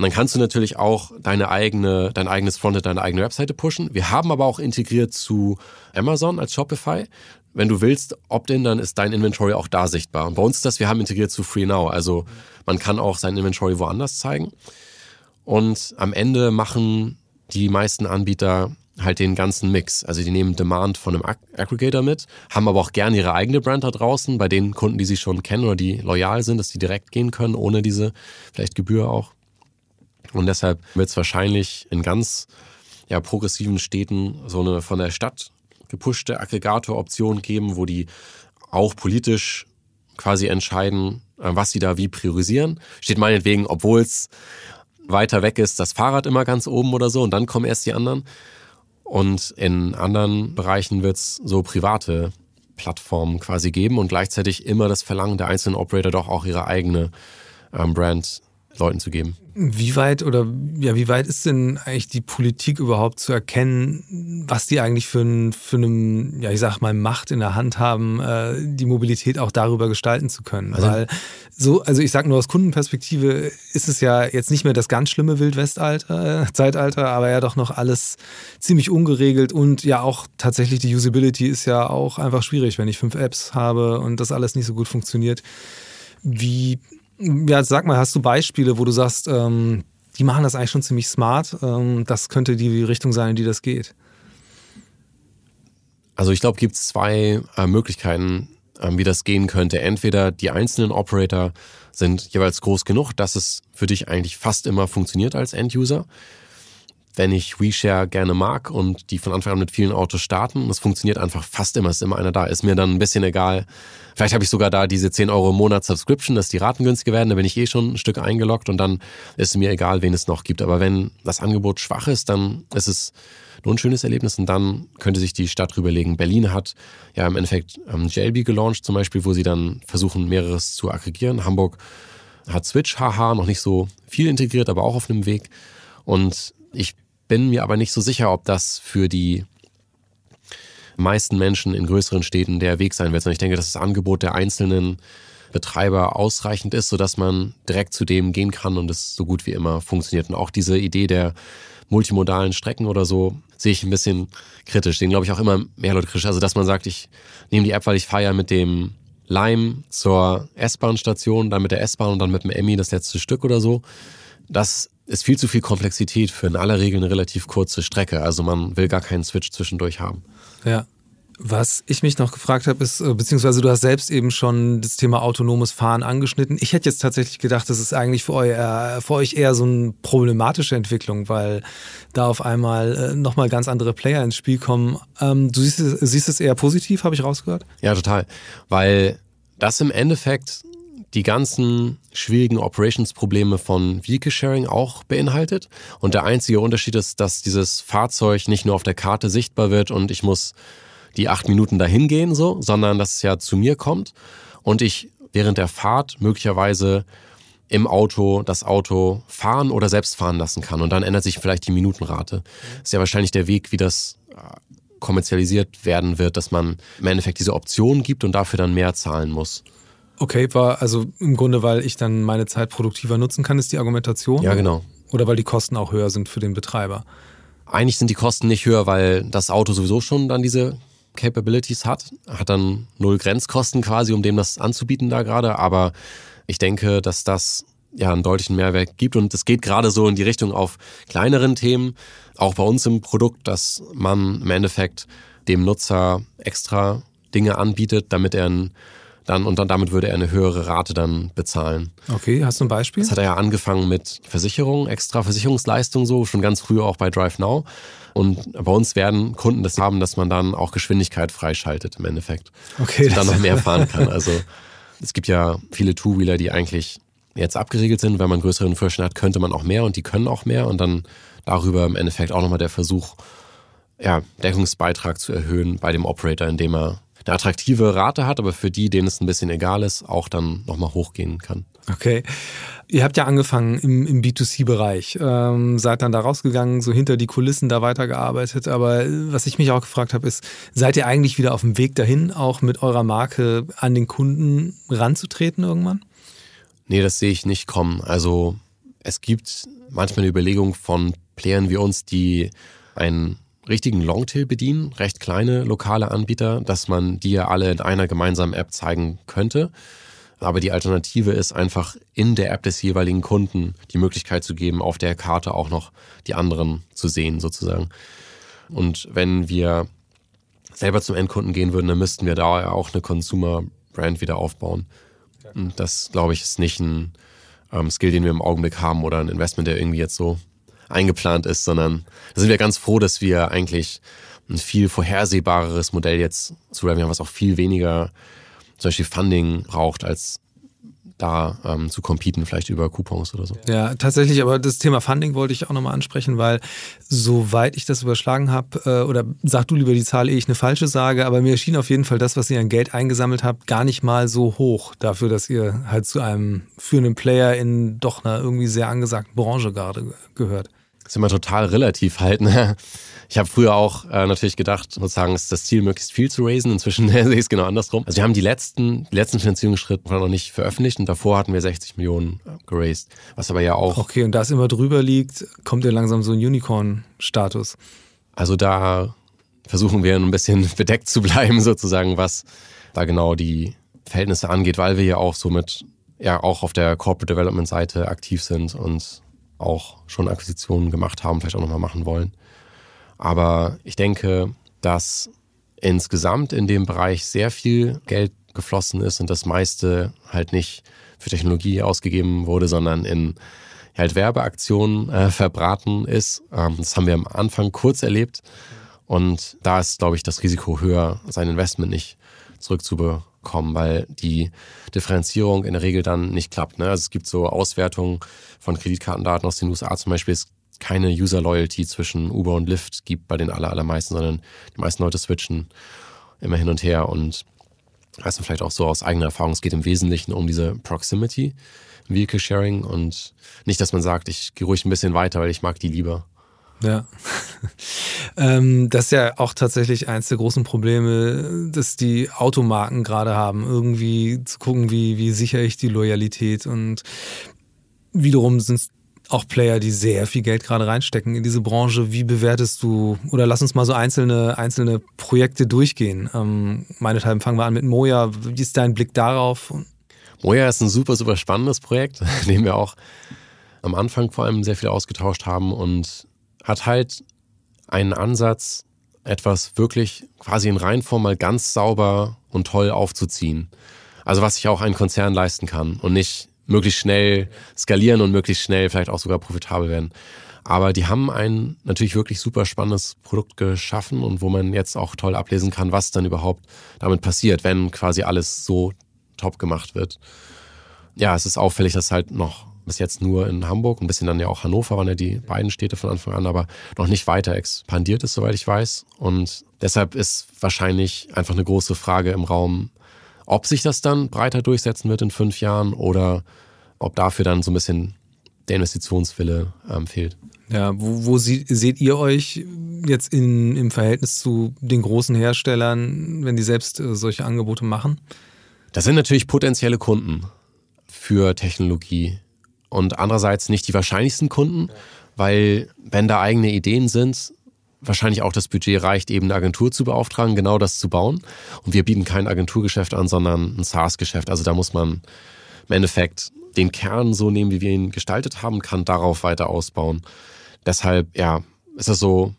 Und dann kannst du natürlich auch deine eigene, dein eigenes Frontend, deine eigene Webseite pushen. Wir haben aber auch integriert zu Amazon als Shopify. Wenn du willst, Opt-in, dann ist dein Inventory auch da sichtbar. Und bei uns ist das, wir haben integriert zu Free Now. Also man kann auch sein Inventory woanders zeigen. Und am Ende machen die meisten Anbieter halt den ganzen Mix. Also die nehmen Demand von einem Aggregator mit, haben aber auch gerne ihre eigene Brand da draußen, bei den Kunden, die sie schon kennen oder die loyal sind, dass die direkt gehen können, ohne diese vielleicht Gebühr auch. Und deshalb wird es wahrscheinlich in ganz ja, progressiven Städten so eine von der Stadt gepushte Aggregator-Option geben, wo die auch politisch quasi entscheiden, äh, was sie da wie priorisieren. Steht meinetwegen, obwohl es weiter weg ist, das Fahrrad immer ganz oben oder so und dann kommen erst die anderen. Und in anderen Bereichen wird es so private Plattformen quasi geben und gleichzeitig immer das Verlangen der einzelnen Operator doch auch ihre eigene ähm, Brand Leuten zu geben. Wie weit oder ja, wie weit ist denn eigentlich die Politik überhaupt zu erkennen, was die eigentlich für, ein, für eine, ja, ich sag mal, Macht in der Hand haben, äh, die Mobilität auch darüber gestalten zu können? Also, Weil so, also ich sag nur aus Kundenperspektive ist es ja jetzt nicht mehr das ganz schlimme Wildwestalter, äh, Zeitalter, aber ja doch noch alles ziemlich ungeregelt und ja auch tatsächlich die Usability ist ja auch einfach schwierig, wenn ich fünf Apps habe und das alles nicht so gut funktioniert. Wie ja, sag mal, hast du Beispiele, wo du sagst, ähm, die machen das eigentlich schon ziemlich smart? Ähm, das könnte die Richtung sein, in die das geht. Also ich glaube, gibt es zwei äh, Möglichkeiten, äh, wie das gehen könnte. Entweder die einzelnen Operator sind jeweils groß genug, dass es für dich eigentlich fast immer funktioniert als End-User wenn ich WeShare gerne mag und die von Anfang an mit vielen Autos starten. Das funktioniert einfach fast immer, ist immer einer da. Ist mir dann ein bisschen egal. Vielleicht habe ich sogar da diese 10 Euro im Monat Subscription, dass die Raten günstiger werden. Da bin ich eh schon ein Stück eingeloggt und dann ist mir egal, wen es noch gibt. Aber wenn das Angebot schwach ist, dann ist es nur ein schönes Erlebnis und dann könnte sich die Stadt rüberlegen. Berlin hat ja im Endeffekt ähm, JLB gelauncht zum Beispiel, wo sie dann versuchen, mehreres zu aggregieren. Hamburg hat Switch, haha, noch nicht so viel integriert, aber auch auf einem Weg. Und ich bin mir aber nicht so sicher, ob das für die meisten Menschen in größeren Städten der Weg sein wird. Und ich denke, dass das Angebot der einzelnen Betreiber ausreichend ist, sodass man direkt zu dem gehen kann und es so gut wie immer funktioniert. Und auch diese Idee der multimodalen Strecken oder so sehe ich ein bisschen kritisch. Den glaube ich auch immer mehr Leute kritisch. Also, dass man sagt, ich nehme die App, weil ich fahre mit dem Lime zur S-Bahn-Station, dann mit der S-Bahn und dann mit dem Emmy das letzte Stück oder so. Das ist viel zu viel Komplexität für in aller Regel eine relativ kurze Strecke. Also man will gar keinen Switch zwischendurch haben. Ja. Was ich mich noch gefragt habe, ist, äh, beziehungsweise du hast selbst eben schon das Thema autonomes Fahren angeschnitten. Ich hätte jetzt tatsächlich gedacht, das ist eigentlich für, euer, für euch eher so eine problematische Entwicklung, weil da auf einmal äh, nochmal ganz andere Player ins Spiel kommen. Ähm, du siehst, siehst es eher positiv, habe ich rausgehört? Ja, total. Weil das im Endeffekt die ganzen schwierigen Operations-Probleme von Vehicle Sharing auch beinhaltet. Und der einzige Unterschied ist, dass dieses Fahrzeug nicht nur auf der Karte sichtbar wird und ich muss die acht Minuten dahin gehen, so, sondern dass es ja zu mir kommt und ich während der Fahrt möglicherweise im Auto das Auto fahren oder selbst fahren lassen kann. Und dann ändert sich vielleicht die Minutenrate. Das ist ja wahrscheinlich der Weg, wie das äh, kommerzialisiert werden wird, dass man im Endeffekt diese Option gibt und dafür dann mehr zahlen muss. Okay, war also im Grunde, weil ich dann meine Zeit produktiver nutzen kann, ist die Argumentation? Ja, genau. Oder weil die Kosten auch höher sind für den Betreiber? Eigentlich sind die Kosten nicht höher, weil das Auto sowieso schon dann diese Capabilities hat, hat dann null Grenzkosten quasi, um dem das anzubieten da gerade. Aber ich denke, dass das ja einen deutlichen Mehrwert gibt und es geht gerade so in die Richtung auf kleineren Themen, auch bei uns im Produkt, dass man im Endeffekt dem Nutzer extra Dinge anbietet, damit er ein dann und dann damit würde er eine höhere Rate dann bezahlen. Okay, hast du ein Beispiel? Das hat er ja angefangen mit Versicherung, extra Versicherungsleistung so, schon ganz früh auch bei DriveNow. Und bei uns werden Kunden das haben, dass man dann auch Geschwindigkeit freischaltet im Endeffekt. Okay. Und dann noch mehr fahren kann. Also es gibt ja viele Two-Wheeler, die eigentlich jetzt abgeriegelt sind. Wenn man größeren Führerschein hat, könnte man auch mehr und die können auch mehr. Und dann darüber im Endeffekt auch nochmal der Versuch, ja, Deckungsbeitrag zu erhöhen bei dem Operator, indem er eine attraktive Rate hat, aber für die, denen es ein bisschen egal ist, auch dann nochmal hochgehen kann. Okay. Ihr habt ja angefangen im, im B2C-Bereich, ähm, seid dann da rausgegangen, so hinter die Kulissen da weitergearbeitet. Aber was ich mich auch gefragt habe, ist, seid ihr eigentlich wieder auf dem Weg dahin, auch mit eurer Marke an den Kunden ranzutreten irgendwann? Nee, das sehe ich nicht kommen. Also es gibt manchmal eine Überlegung von Playern wie uns, die einen richtigen Longtail bedienen, recht kleine lokale Anbieter, dass man die ja alle in einer gemeinsamen App zeigen könnte. Aber die Alternative ist einfach in der App des jeweiligen Kunden die Möglichkeit zu geben, auf der Karte auch noch die anderen zu sehen sozusagen. Und wenn wir selber zum Endkunden gehen würden, dann müssten wir da ja auch eine Consumer Brand wieder aufbauen. Und das, glaube ich, ist nicht ein ähm, Skill, den wir im Augenblick haben oder ein Investment, der irgendwie jetzt so eingeplant ist, sondern da sind wir ganz froh, dass wir eigentlich ein viel vorhersehbareres Modell jetzt zu Revenue haben, was auch viel weniger zum Beispiel Funding braucht, als da ähm, zu competen, vielleicht über Coupons oder so. Ja, tatsächlich, aber das Thema Funding wollte ich auch nochmal ansprechen, weil soweit ich das überschlagen habe, äh, oder sag du lieber die Zahl, ehe ich eine falsche sage, aber mir erschien auf jeden Fall das, was ihr an Geld eingesammelt habt, gar nicht mal so hoch dafür, dass ihr halt zu einem führenden Player in doch einer irgendwie sehr angesagten Branche gerade gehört ist immer total relativ halt. Ne? Ich habe früher auch äh, natürlich gedacht, sozusagen ist das Ziel, möglichst viel zu raisen. Inzwischen sehe ich es genau andersrum. Also wir haben die letzten, die letzten Finanzierungsschritte noch nicht veröffentlicht und davor hatten wir 60 Millionen äh, geraced. Was aber ja auch. Okay, und da es immer drüber liegt, kommt ja langsam so ein Unicorn-Status. Also da versuchen wir ein bisschen bedeckt zu bleiben, sozusagen, was da genau die Verhältnisse angeht, weil wir ja auch so mit, ja, auch auf der Corporate Development Seite aktiv sind und auch schon Akquisitionen gemacht haben, vielleicht auch nochmal machen wollen. Aber ich denke, dass insgesamt in dem Bereich sehr viel Geld geflossen ist und das meiste halt nicht für Technologie ausgegeben wurde, sondern in halt Werbeaktionen äh, verbraten ist. Ähm, das haben wir am Anfang kurz erlebt. Und da ist, glaube ich, das Risiko höher, sein Investment nicht zurückzubekommen, weil die Differenzierung in der Regel dann nicht klappt. Ne? Also es gibt so Auswertungen von Kreditkartendaten aus den USA zum Beispiel, es keine User-Loyalty zwischen Uber und Lyft gibt bei den aller, allermeisten, sondern die meisten Leute switchen immer hin und her und heißt dann vielleicht auch so aus eigener Erfahrung, es geht im Wesentlichen um diese Proximity, Vehicle Sharing und nicht, dass man sagt, ich gehe ruhig ein bisschen weiter, weil ich mag die lieber. Ja. ähm, das ist ja auch tatsächlich eins der großen Probleme, dass die Automarken gerade haben, irgendwie zu gucken, wie, wie sichere ich die Loyalität. Und wiederum sind es auch Player, die sehr viel Geld gerade reinstecken in diese Branche. Wie bewertest du, oder lass uns mal so einzelne, einzelne Projekte durchgehen. Ähm, meinethalben fangen wir an mit Moja. Wie ist dein Blick darauf? Moja ist ein super, super spannendes Projekt, in dem wir auch am Anfang vor allem sehr viel ausgetauscht haben und hat halt einen Ansatz, etwas wirklich quasi in Reinform mal ganz sauber und toll aufzuziehen. Also was sich auch ein Konzern leisten kann und nicht möglichst schnell skalieren und möglichst schnell vielleicht auch sogar profitabel werden. Aber die haben ein natürlich wirklich super spannendes Produkt geschaffen und wo man jetzt auch toll ablesen kann, was dann überhaupt damit passiert, wenn quasi alles so top gemacht wird. Ja, es ist auffällig, dass halt noch bis jetzt nur in Hamburg, ein bisschen dann ja auch Hannover waren ja die beiden Städte von Anfang an, aber noch nicht weiter expandiert ist, soweit ich weiß. Und deshalb ist wahrscheinlich einfach eine große Frage im Raum, ob sich das dann breiter durchsetzen wird in fünf Jahren oder ob dafür dann so ein bisschen der Investitionswille ähm, fehlt. Ja, wo, wo sie, seht ihr euch jetzt in, im Verhältnis zu den großen Herstellern, wenn die selbst äh, solche Angebote machen? Das sind natürlich potenzielle Kunden für Technologie und andererseits nicht die wahrscheinlichsten Kunden, weil wenn da eigene Ideen sind, wahrscheinlich auch das Budget reicht, eben eine Agentur zu beauftragen, genau das zu bauen. Und wir bieten kein Agenturgeschäft an, sondern ein SaaS-Geschäft. Also da muss man im Endeffekt den Kern so nehmen, wie wir ihn gestaltet haben, kann darauf weiter ausbauen. Deshalb, ja, ist das so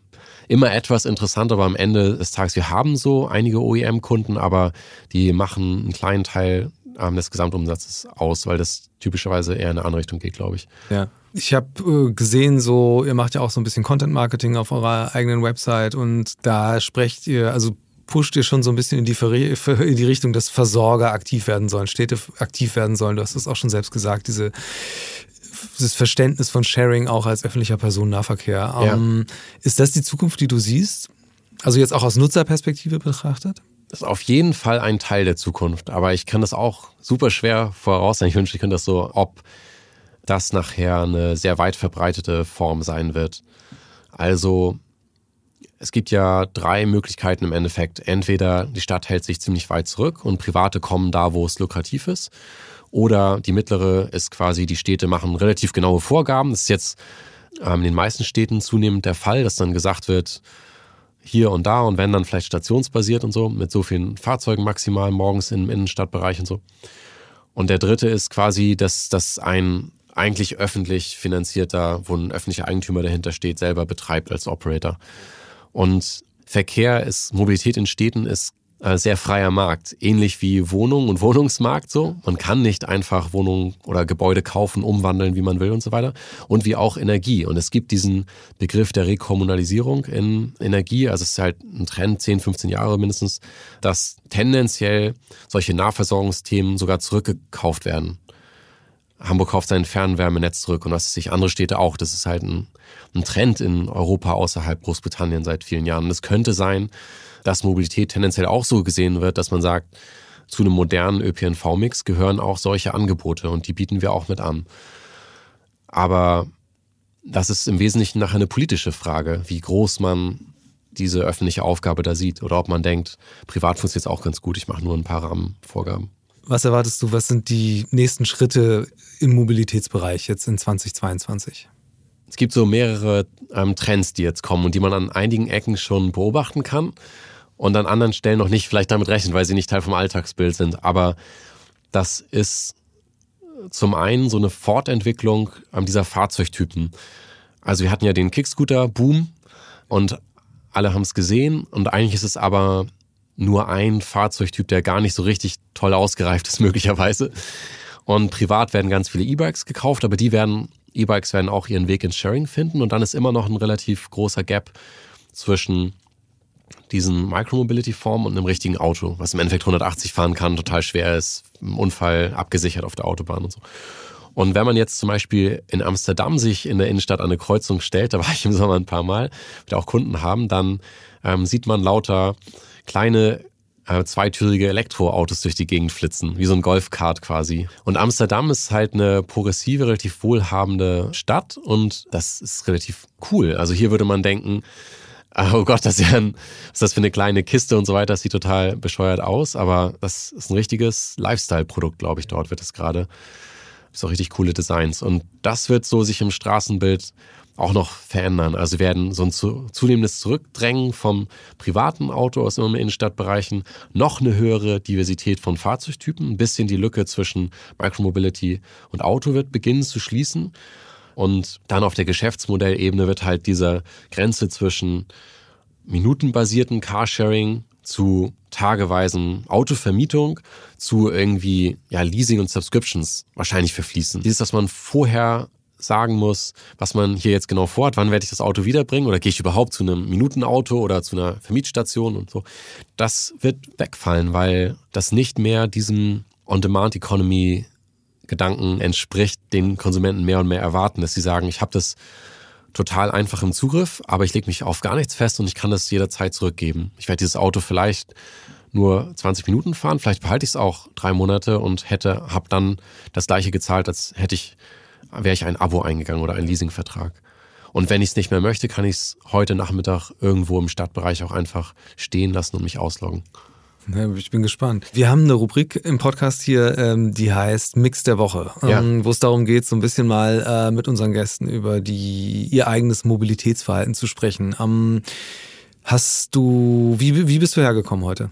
immer etwas interessant, aber am Ende des Tages, wir haben so einige OEM-Kunden, aber die machen einen kleinen Teil ähm, des Gesamtumsatzes aus, weil das typischerweise eher in eine andere Richtung geht, glaube ich. Ja. Ich habe äh, gesehen, so ihr macht ja auch so ein bisschen Content Marketing auf eurer eigenen Website und da sprecht ihr, also pusht ihr schon so ein bisschen in die, in die Richtung, dass Versorger aktiv werden sollen, Städte aktiv werden sollen. Du hast es auch schon selbst gesagt, diese das Verständnis von Sharing auch als öffentlicher Personennahverkehr. Ja. Ähm, ist das die Zukunft, die du siehst? Also jetzt auch aus Nutzerperspektive betrachtet? Ist auf jeden Fall ein Teil der Zukunft, aber ich kann das auch super schwer voraussagen. Ich wünsche, ich könnte das so, ob das nachher eine sehr weit verbreitete Form sein wird. Also es gibt ja drei Möglichkeiten im Endeffekt. Entweder die Stadt hält sich ziemlich weit zurück und Private kommen da, wo es lukrativ ist. Oder die mittlere ist quasi, die Städte machen relativ genaue Vorgaben. Das ist jetzt ähm, in den meisten Städten zunehmend der Fall, dass dann gesagt wird, hier und da und wenn dann vielleicht stationsbasiert und so, mit so vielen Fahrzeugen maximal morgens im Innenstadtbereich und so. Und der dritte ist quasi, dass das ein eigentlich öffentlich finanzierter, wo ein öffentlicher Eigentümer dahinter steht, selber betreibt als Operator. Und Verkehr ist, Mobilität in Städten ist sehr freier Markt, ähnlich wie Wohnung und Wohnungsmarkt so. Man kann nicht einfach Wohnungen oder Gebäude kaufen, umwandeln, wie man will und so weiter. Und wie auch Energie. Und es gibt diesen Begriff der Rekommunalisierung in Energie. Also es ist halt ein Trend, 10, 15 Jahre mindestens, dass tendenziell solche Nahversorgungsthemen sogar zurückgekauft werden. Hamburg kauft sein Fernwärmenetz zurück und das sich andere Städte auch. Das ist halt ein, ein Trend in Europa außerhalb Großbritannien seit vielen Jahren. Und es könnte sein, dass Mobilität tendenziell auch so gesehen wird, dass man sagt, zu einem modernen ÖPNV-Mix gehören auch solche Angebote und die bieten wir auch mit an. Aber das ist im Wesentlichen nachher eine politische Frage, wie groß man diese öffentliche Aufgabe da sieht oder ob man denkt, privat funktioniert es auch ganz gut, ich mache nur ein paar Rahmenvorgaben. Was erwartest du, was sind die nächsten Schritte im Mobilitätsbereich jetzt in 2022? Es gibt so mehrere ähm, Trends, die jetzt kommen und die man an einigen Ecken schon beobachten kann und an anderen Stellen noch nicht vielleicht damit rechnen, weil sie nicht Teil vom Alltagsbild sind. Aber das ist zum einen so eine Fortentwicklung ähm, dieser Fahrzeugtypen. Also wir hatten ja den Kickscooter-Boom und alle haben es gesehen und eigentlich ist es aber nur ein Fahrzeugtyp, der gar nicht so richtig toll ausgereift ist, möglicherweise. Und privat werden ganz viele E-Bikes gekauft, aber die werden, E-Bikes werden auch ihren Weg ins Sharing finden. Und dann ist immer noch ein relativ großer Gap zwischen diesen Micromobility-Formen und einem richtigen Auto, was im Endeffekt 180 fahren kann, total schwer ist, im Unfall abgesichert auf der Autobahn und so. Und wenn man jetzt zum Beispiel in Amsterdam sich in der Innenstadt an eine Kreuzung stellt, da war ich im Sommer ein paar Mal, wir auch Kunden haben, dann ähm, sieht man lauter kleine äh, zweitürige Elektroautos durch die Gegend flitzen, wie so ein Golfkart quasi. Und Amsterdam ist halt eine progressive, relativ wohlhabende Stadt und das ist relativ cool. Also hier würde man denken, oh Gott, das ist ja ein, was ist das für eine kleine Kiste und so weiter, das sieht total bescheuert aus, aber das ist ein richtiges Lifestyle-Produkt, glaube ich, dort wird es gerade. Auch richtig coole Designs. Und das wird so sich im Straßenbild auch noch verändern. Also werden so ein zunehmendes Zurückdrängen vom privaten Auto aus immer Innenstadtbereichen, noch eine höhere Diversität von Fahrzeugtypen, ein bisschen die Lücke zwischen Micromobility und Auto wird beginnen zu schließen. Und dann auf der Geschäftsmodellebene wird halt diese Grenze zwischen minutenbasierten Carsharing zu tageweisen Autovermietung zu irgendwie ja, Leasing und Subscriptions wahrscheinlich verfließen. Dieses, dass man vorher sagen muss, was man hier jetzt genau vorhat, wann werde ich das Auto wiederbringen oder gehe ich überhaupt zu einem Minutenauto oder zu einer Vermietstation und so. Das wird wegfallen, weil das nicht mehr diesem On-Demand-Economy Gedanken entspricht, den Konsumenten mehr und mehr erwarten, dass sie sagen, ich habe das total einfach im Zugriff, aber ich lege mich auf gar nichts fest und ich kann das jederzeit zurückgeben. Ich werde dieses Auto vielleicht nur 20 Minuten fahren, vielleicht behalte ich es auch drei Monate und hätte, habe dann das gleiche gezahlt, als hätte ich wäre ich ein Abo eingegangen oder ein Leasingvertrag. Und wenn ich es nicht mehr möchte, kann ich es heute Nachmittag irgendwo im Stadtbereich auch einfach stehen lassen und mich ausloggen. Ich bin gespannt. Wir haben eine Rubrik im Podcast hier, ähm, die heißt Mix der Woche, ja. Ähm, wo es darum geht, so ein bisschen mal äh, mit unseren Gästen über die, ihr eigenes Mobilitätsverhalten zu sprechen. Ähm, hast du, wie, wie bist du hergekommen heute?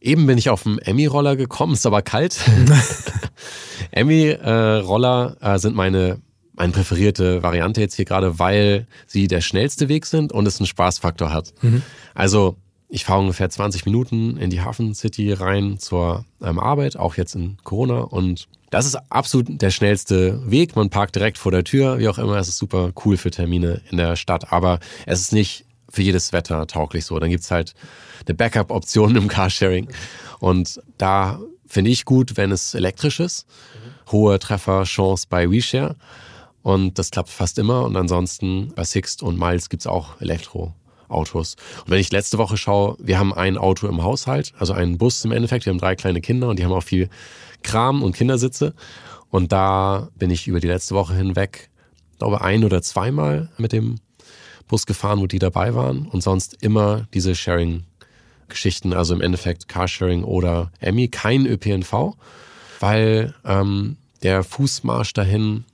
Eben bin ich auf dem Emmy-Roller gekommen, ist aber kalt. Emmy-Roller äh, sind meine, meine präferierte Variante jetzt hier gerade, weil sie der schnellste Weg sind und es einen Spaßfaktor hat. Mhm. Also ich fahre ungefähr 20 Minuten in die Hafen City rein zur ähm, Arbeit, auch jetzt in Corona. Und das ist absolut der schnellste Weg. Man parkt direkt vor der Tür, wie auch immer. Es ist super cool für Termine in der Stadt. Aber es ist nicht für jedes Wetter tauglich so. Dann gibt's halt eine Backup-Option im Carsharing. Und da finde ich gut, wenn es elektrisch ist. Hohe Trefferchance bei WeShare. Und das klappt fast immer. Und ansonsten bei Sixt und Miles gibt's auch Elektro. Autos. Und wenn ich letzte Woche schaue, wir haben ein Auto im Haushalt, also einen Bus im Endeffekt. Wir haben drei kleine Kinder und die haben auch viel Kram und Kindersitze. Und da bin ich über die letzte Woche hinweg, glaube ein oder zweimal mit dem Bus gefahren, wo die dabei waren. Und sonst immer diese Sharing-Geschichten, also im Endeffekt Carsharing oder Emmy, kein ÖPNV, weil ähm, der Fußmarsch dahin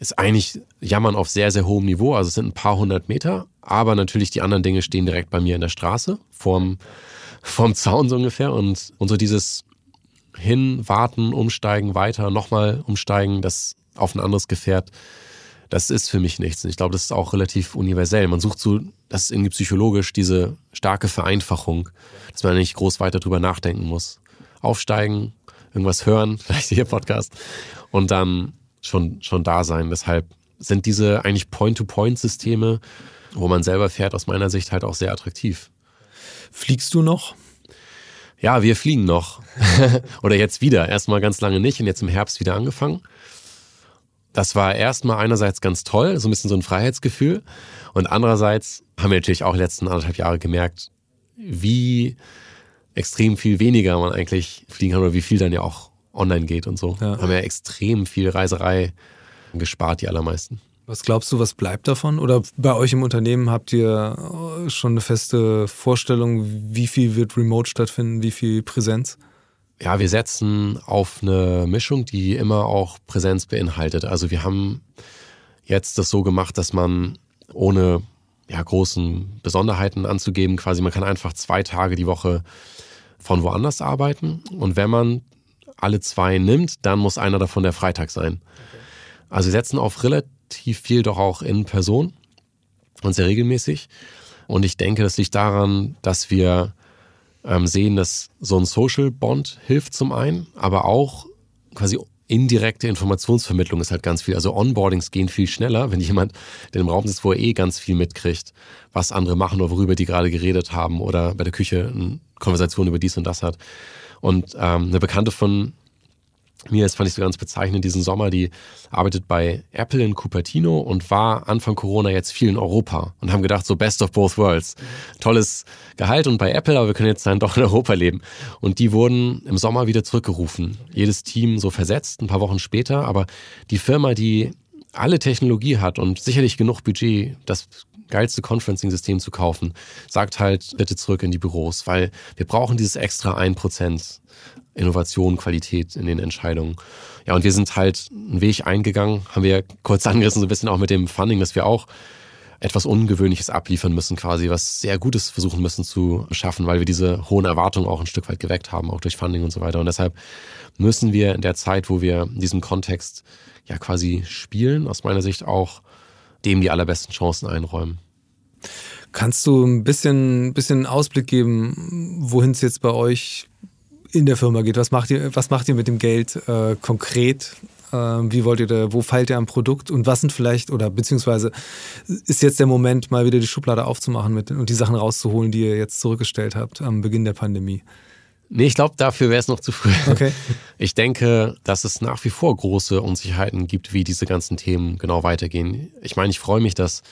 ist eigentlich Jammern auf sehr, sehr hohem Niveau. Also es sind ein paar hundert Meter, aber natürlich die anderen Dinge stehen direkt bei mir in der Straße, vorm, vorm Zaun so ungefähr. Und, und so dieses hin, warten, umsteigen, weiter, nochmal umsteigen, das auf ein anderes Gefährt, das ist für mich nichts. Und ich glaube, das ist auch relativ universell. Man sucht so, das ist irgendwie psychologisch diese starke Vereinfachung, dass man nicht groß weiter drüber nachdenken muss. Aufsteigen, irgendwas hören, vielleicht hier Podcast und dann schon, schon da sein. Deshalb sind diese eigentlich Point-to-Point-Systeme, wo man selber fährt, aus meiner Sicht halt auch sehr attraktiv. Fliegst du noch? Ja, wir fliegen noch. Oder jetzt wieder. Erstmal ganz lange nicht und jetzt im Herbst wieder angefangen. Das war erstmal einerseits ganz toll, so ein bisschen so ein Freiheitsgefühl. Und andererseits haben wir natürlich auch die letzten anderthalb Jahre gemerkt, wie extrem viel weniger man eigentlich fliegen kann oder wie viel dann ja auch online geht und so. Ja. Haben ja extrem viel Reiserei gespart, die allermeisten. Was glaubst du, was bleibt davon? Oder bei euch im Unternehmen habt ihr schon eine feste Vorstellung, wie viel wird remote stattfinden, wie viel Präsenz? Ja, wir setzen auf eine Mischung, die immer auch Präsenz beinhaltet. Also wir haben jetzt das so gemacht, dass man ohne ja, großen Besonderheiten anzugeben, quasi man kann einfach zwei Tage die Woche von woanders arbeiten. Und wenn man alle zwei nimmt, dann muss einer davon der Freitag sein. Okay. Also wir setzen auf relativ viel doch auch in Person und sehr regelmäßig. Und ich denke, das liegt daran, dass wir ähm, sehen, dass so ein Social Bond hilft zum einen, aber auch quasi indirekte Informationsvermittlung ist halt ganz viel. Also Onboardings gehen viel schneller, wenn jemand der im Raum sitzt, wo er eh ganz viel mitkriegt, was andere machen oder worüber die gerade geredet haben oder bei der Küche eine Konversation über dies und das hat. Und ähm, eine Bekannte von mir, das fand ich so ganz bezeichnend, diesen Sommer, die arbeitet bei Apple in Cupertino und war Anfang Corona jetzt viel in Europa und haben gedacht, so best of both worlds. Tolles Gehalt und bei Apple, aber wir können jetzt dann doch in Europa leben. Und die wurden im Sommer wieder zurückgerufen. Jedes Team so versetzt, ein paar Wochen später, aber die Firma, die alle Technologie hat und sicherlich genug Budget, das geilste Conferencing-System zu kaufen, sagt halt bitte zurück in die Büros, weil wir brauchen dieses extra 1% Innovation, Qualität in den Entscheidungen. Ja, und wir sind halt einen Weg eingegangen, haben wir kurz angerissen, so ein bisschen auch mit dem Funding, dass wir auch etwas Ungewöhnliches abliefern müssen, quasi, was sehr Gutes versuchen müssen zu schaffen, weil wir diese hohen Erwartungen auch ein Stück weit geweckt haben, auch durch Funding und so weiter. Und deshalb müssen wir in der Zeit, wo wir in diesem Kontext ja quasi spielen, aus meiner Sicht auch dem die allerbesten Chancen einräumen. Kannst du ein bisschen, bisschen Ausblick geben, wohin es jetzt bei euch in der Firma geht? Was macht ihr, was macht ihr mit dem Geld äh, konkret? Äh, wie wollt ihr da, wo feilt ihr am Produkt und was sind vielleicht, oder beziehungsweise ist jetzt der Moment, mal wieder die Schublade aufzumachen mit, und die Sachen rauszuholen, die ihr jetzt zurückgestellt habt am Beginn der Pandemie? Nee, ich glaube, dafür wäre es noch zu früh. Okay. Ich denke, dass es nach wie vor große Unsicherheiten gibt, wie diese ganzen Themen genau weitergehen. Ich meine, ich freue mich, dass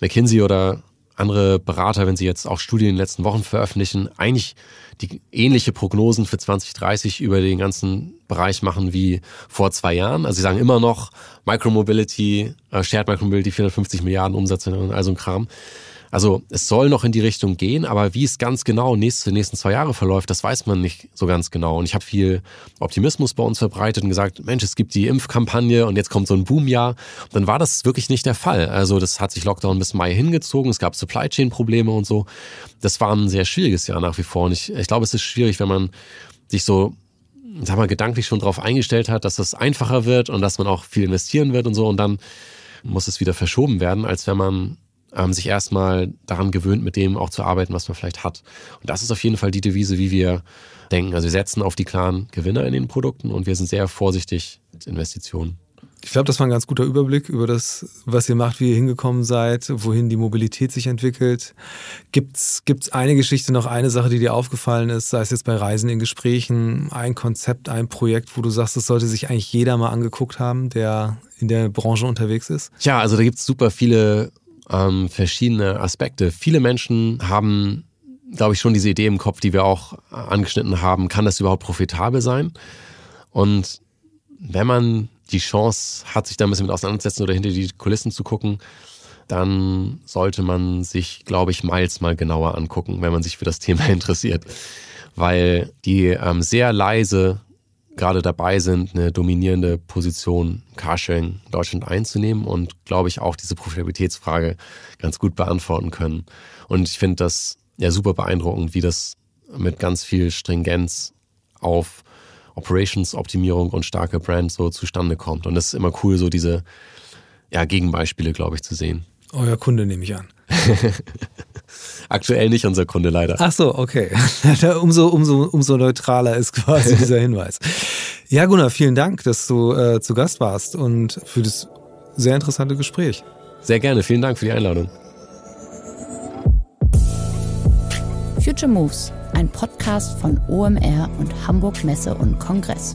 McKinsey oder andere Berater, wenn sie jetzt auch Studien in den letzten Wochen veröffentlichen, eigentlich die ähnliche Prognosen für 2030 über den ganzen Bereich machen wie vor zwei Jahren. Also sie sagen immer noch Micromobility, äh, Shared Micromobility, 450 Milliarden Umsatz und all so ein Kram. Also es soll noch in die Richtung gehen, aber wie es ganz genau nächste, nächsten zwei Jahre verläuft, das weiß man nicht so ganz genau. Und ich habe viel Optimismus bei uns verbreitet und gesagt, Mensch, es gibt die Impfkampagne und jetzt kommt so ein Boomjahr. Dann war das wirklich nicht der Fall. Also das hat sich Lockdown bis Mai hingezogen, es gab Supply Chain Probleme und so. Das war ein sehr schwieriges Jahr nach wie vor. Und ich, ich glaube, es ist schwierig, wenn man sich so sag mal, gedanklich schon darauf eingestellt hat, dass das einfacher wird und dass man auch viel investieren wird und so. Und dann muss es wieder verschoben werden, als wenn man ähm, sich erstmal daran gewöhnt, mit dem auch zu arbeiten, was man vielleicht hat. Und das ist auf jeden Fall die Devise, wie wir denken. Also wir setzen auf die klaren Gewinner in den Produkten und wir sind sehr vorsichtig mit Investitionen. Ich glaube, das war ein ganz guter Überblick über das, was ihr macht, wie ihr hingekommen seid, wohin die Mobilität sich entwickelt. Gibt's gibt's eine Geschichte, noch eine Sache, die dir aufgefallen ist, sei es jetzt bei Reisen in Gesprächen, ein Konzept, ein Projekt, wo du sagst, das sollte sich eigentlich jeder mal angeguckt haben, der in der Branche unterwegs ist? Ja, also da gibt's super viele ähm, verschiedene Aspekte. Viele Menschen haben, glaube ich, schon diese Idee im Kopf, die wir auch angeschnitten haben, kann das überhaupt profitabel sein? Und wenn man die Chance hat, sich da ein bisschen mit auseinanderzusetzen oder hinter die Kulissen zu gucken, dann sollte man sich, glaube ich, Miles mal genauer angucken, wenn man sich für das Thema interessiert. Weil die ähm, sehr leise gerade dabei sind, eine dominierende Position Carsharing in Deutschland einzunehmen und, glaube ich, auch diese Profitabilitätsfrage ganz gut beantworten können. Und ich finde das ja super beeindruckend, wie das mit ganz viel Stringenz auf Operations-Optimierung und starke Brand so zustande kommt. Und es ist immer cool, so diese ja, Gegenbeispiele, glaube ich, zu sehen. Euer Kunde nehme ich an. Aktuell nicht unser Kunde leider. Ach so, okay. umso, umso, umso neutraler ist quasi dieser Hinweis. Ja, Gunnar, vielen Dank, dass du äh, zu Gast warst und für das sehr interessante Gespräch. Sehr gerne, vielen Dank für die Einladung. Future Moves, ein Podcast von OMR und Hamburg Messe und Kongress.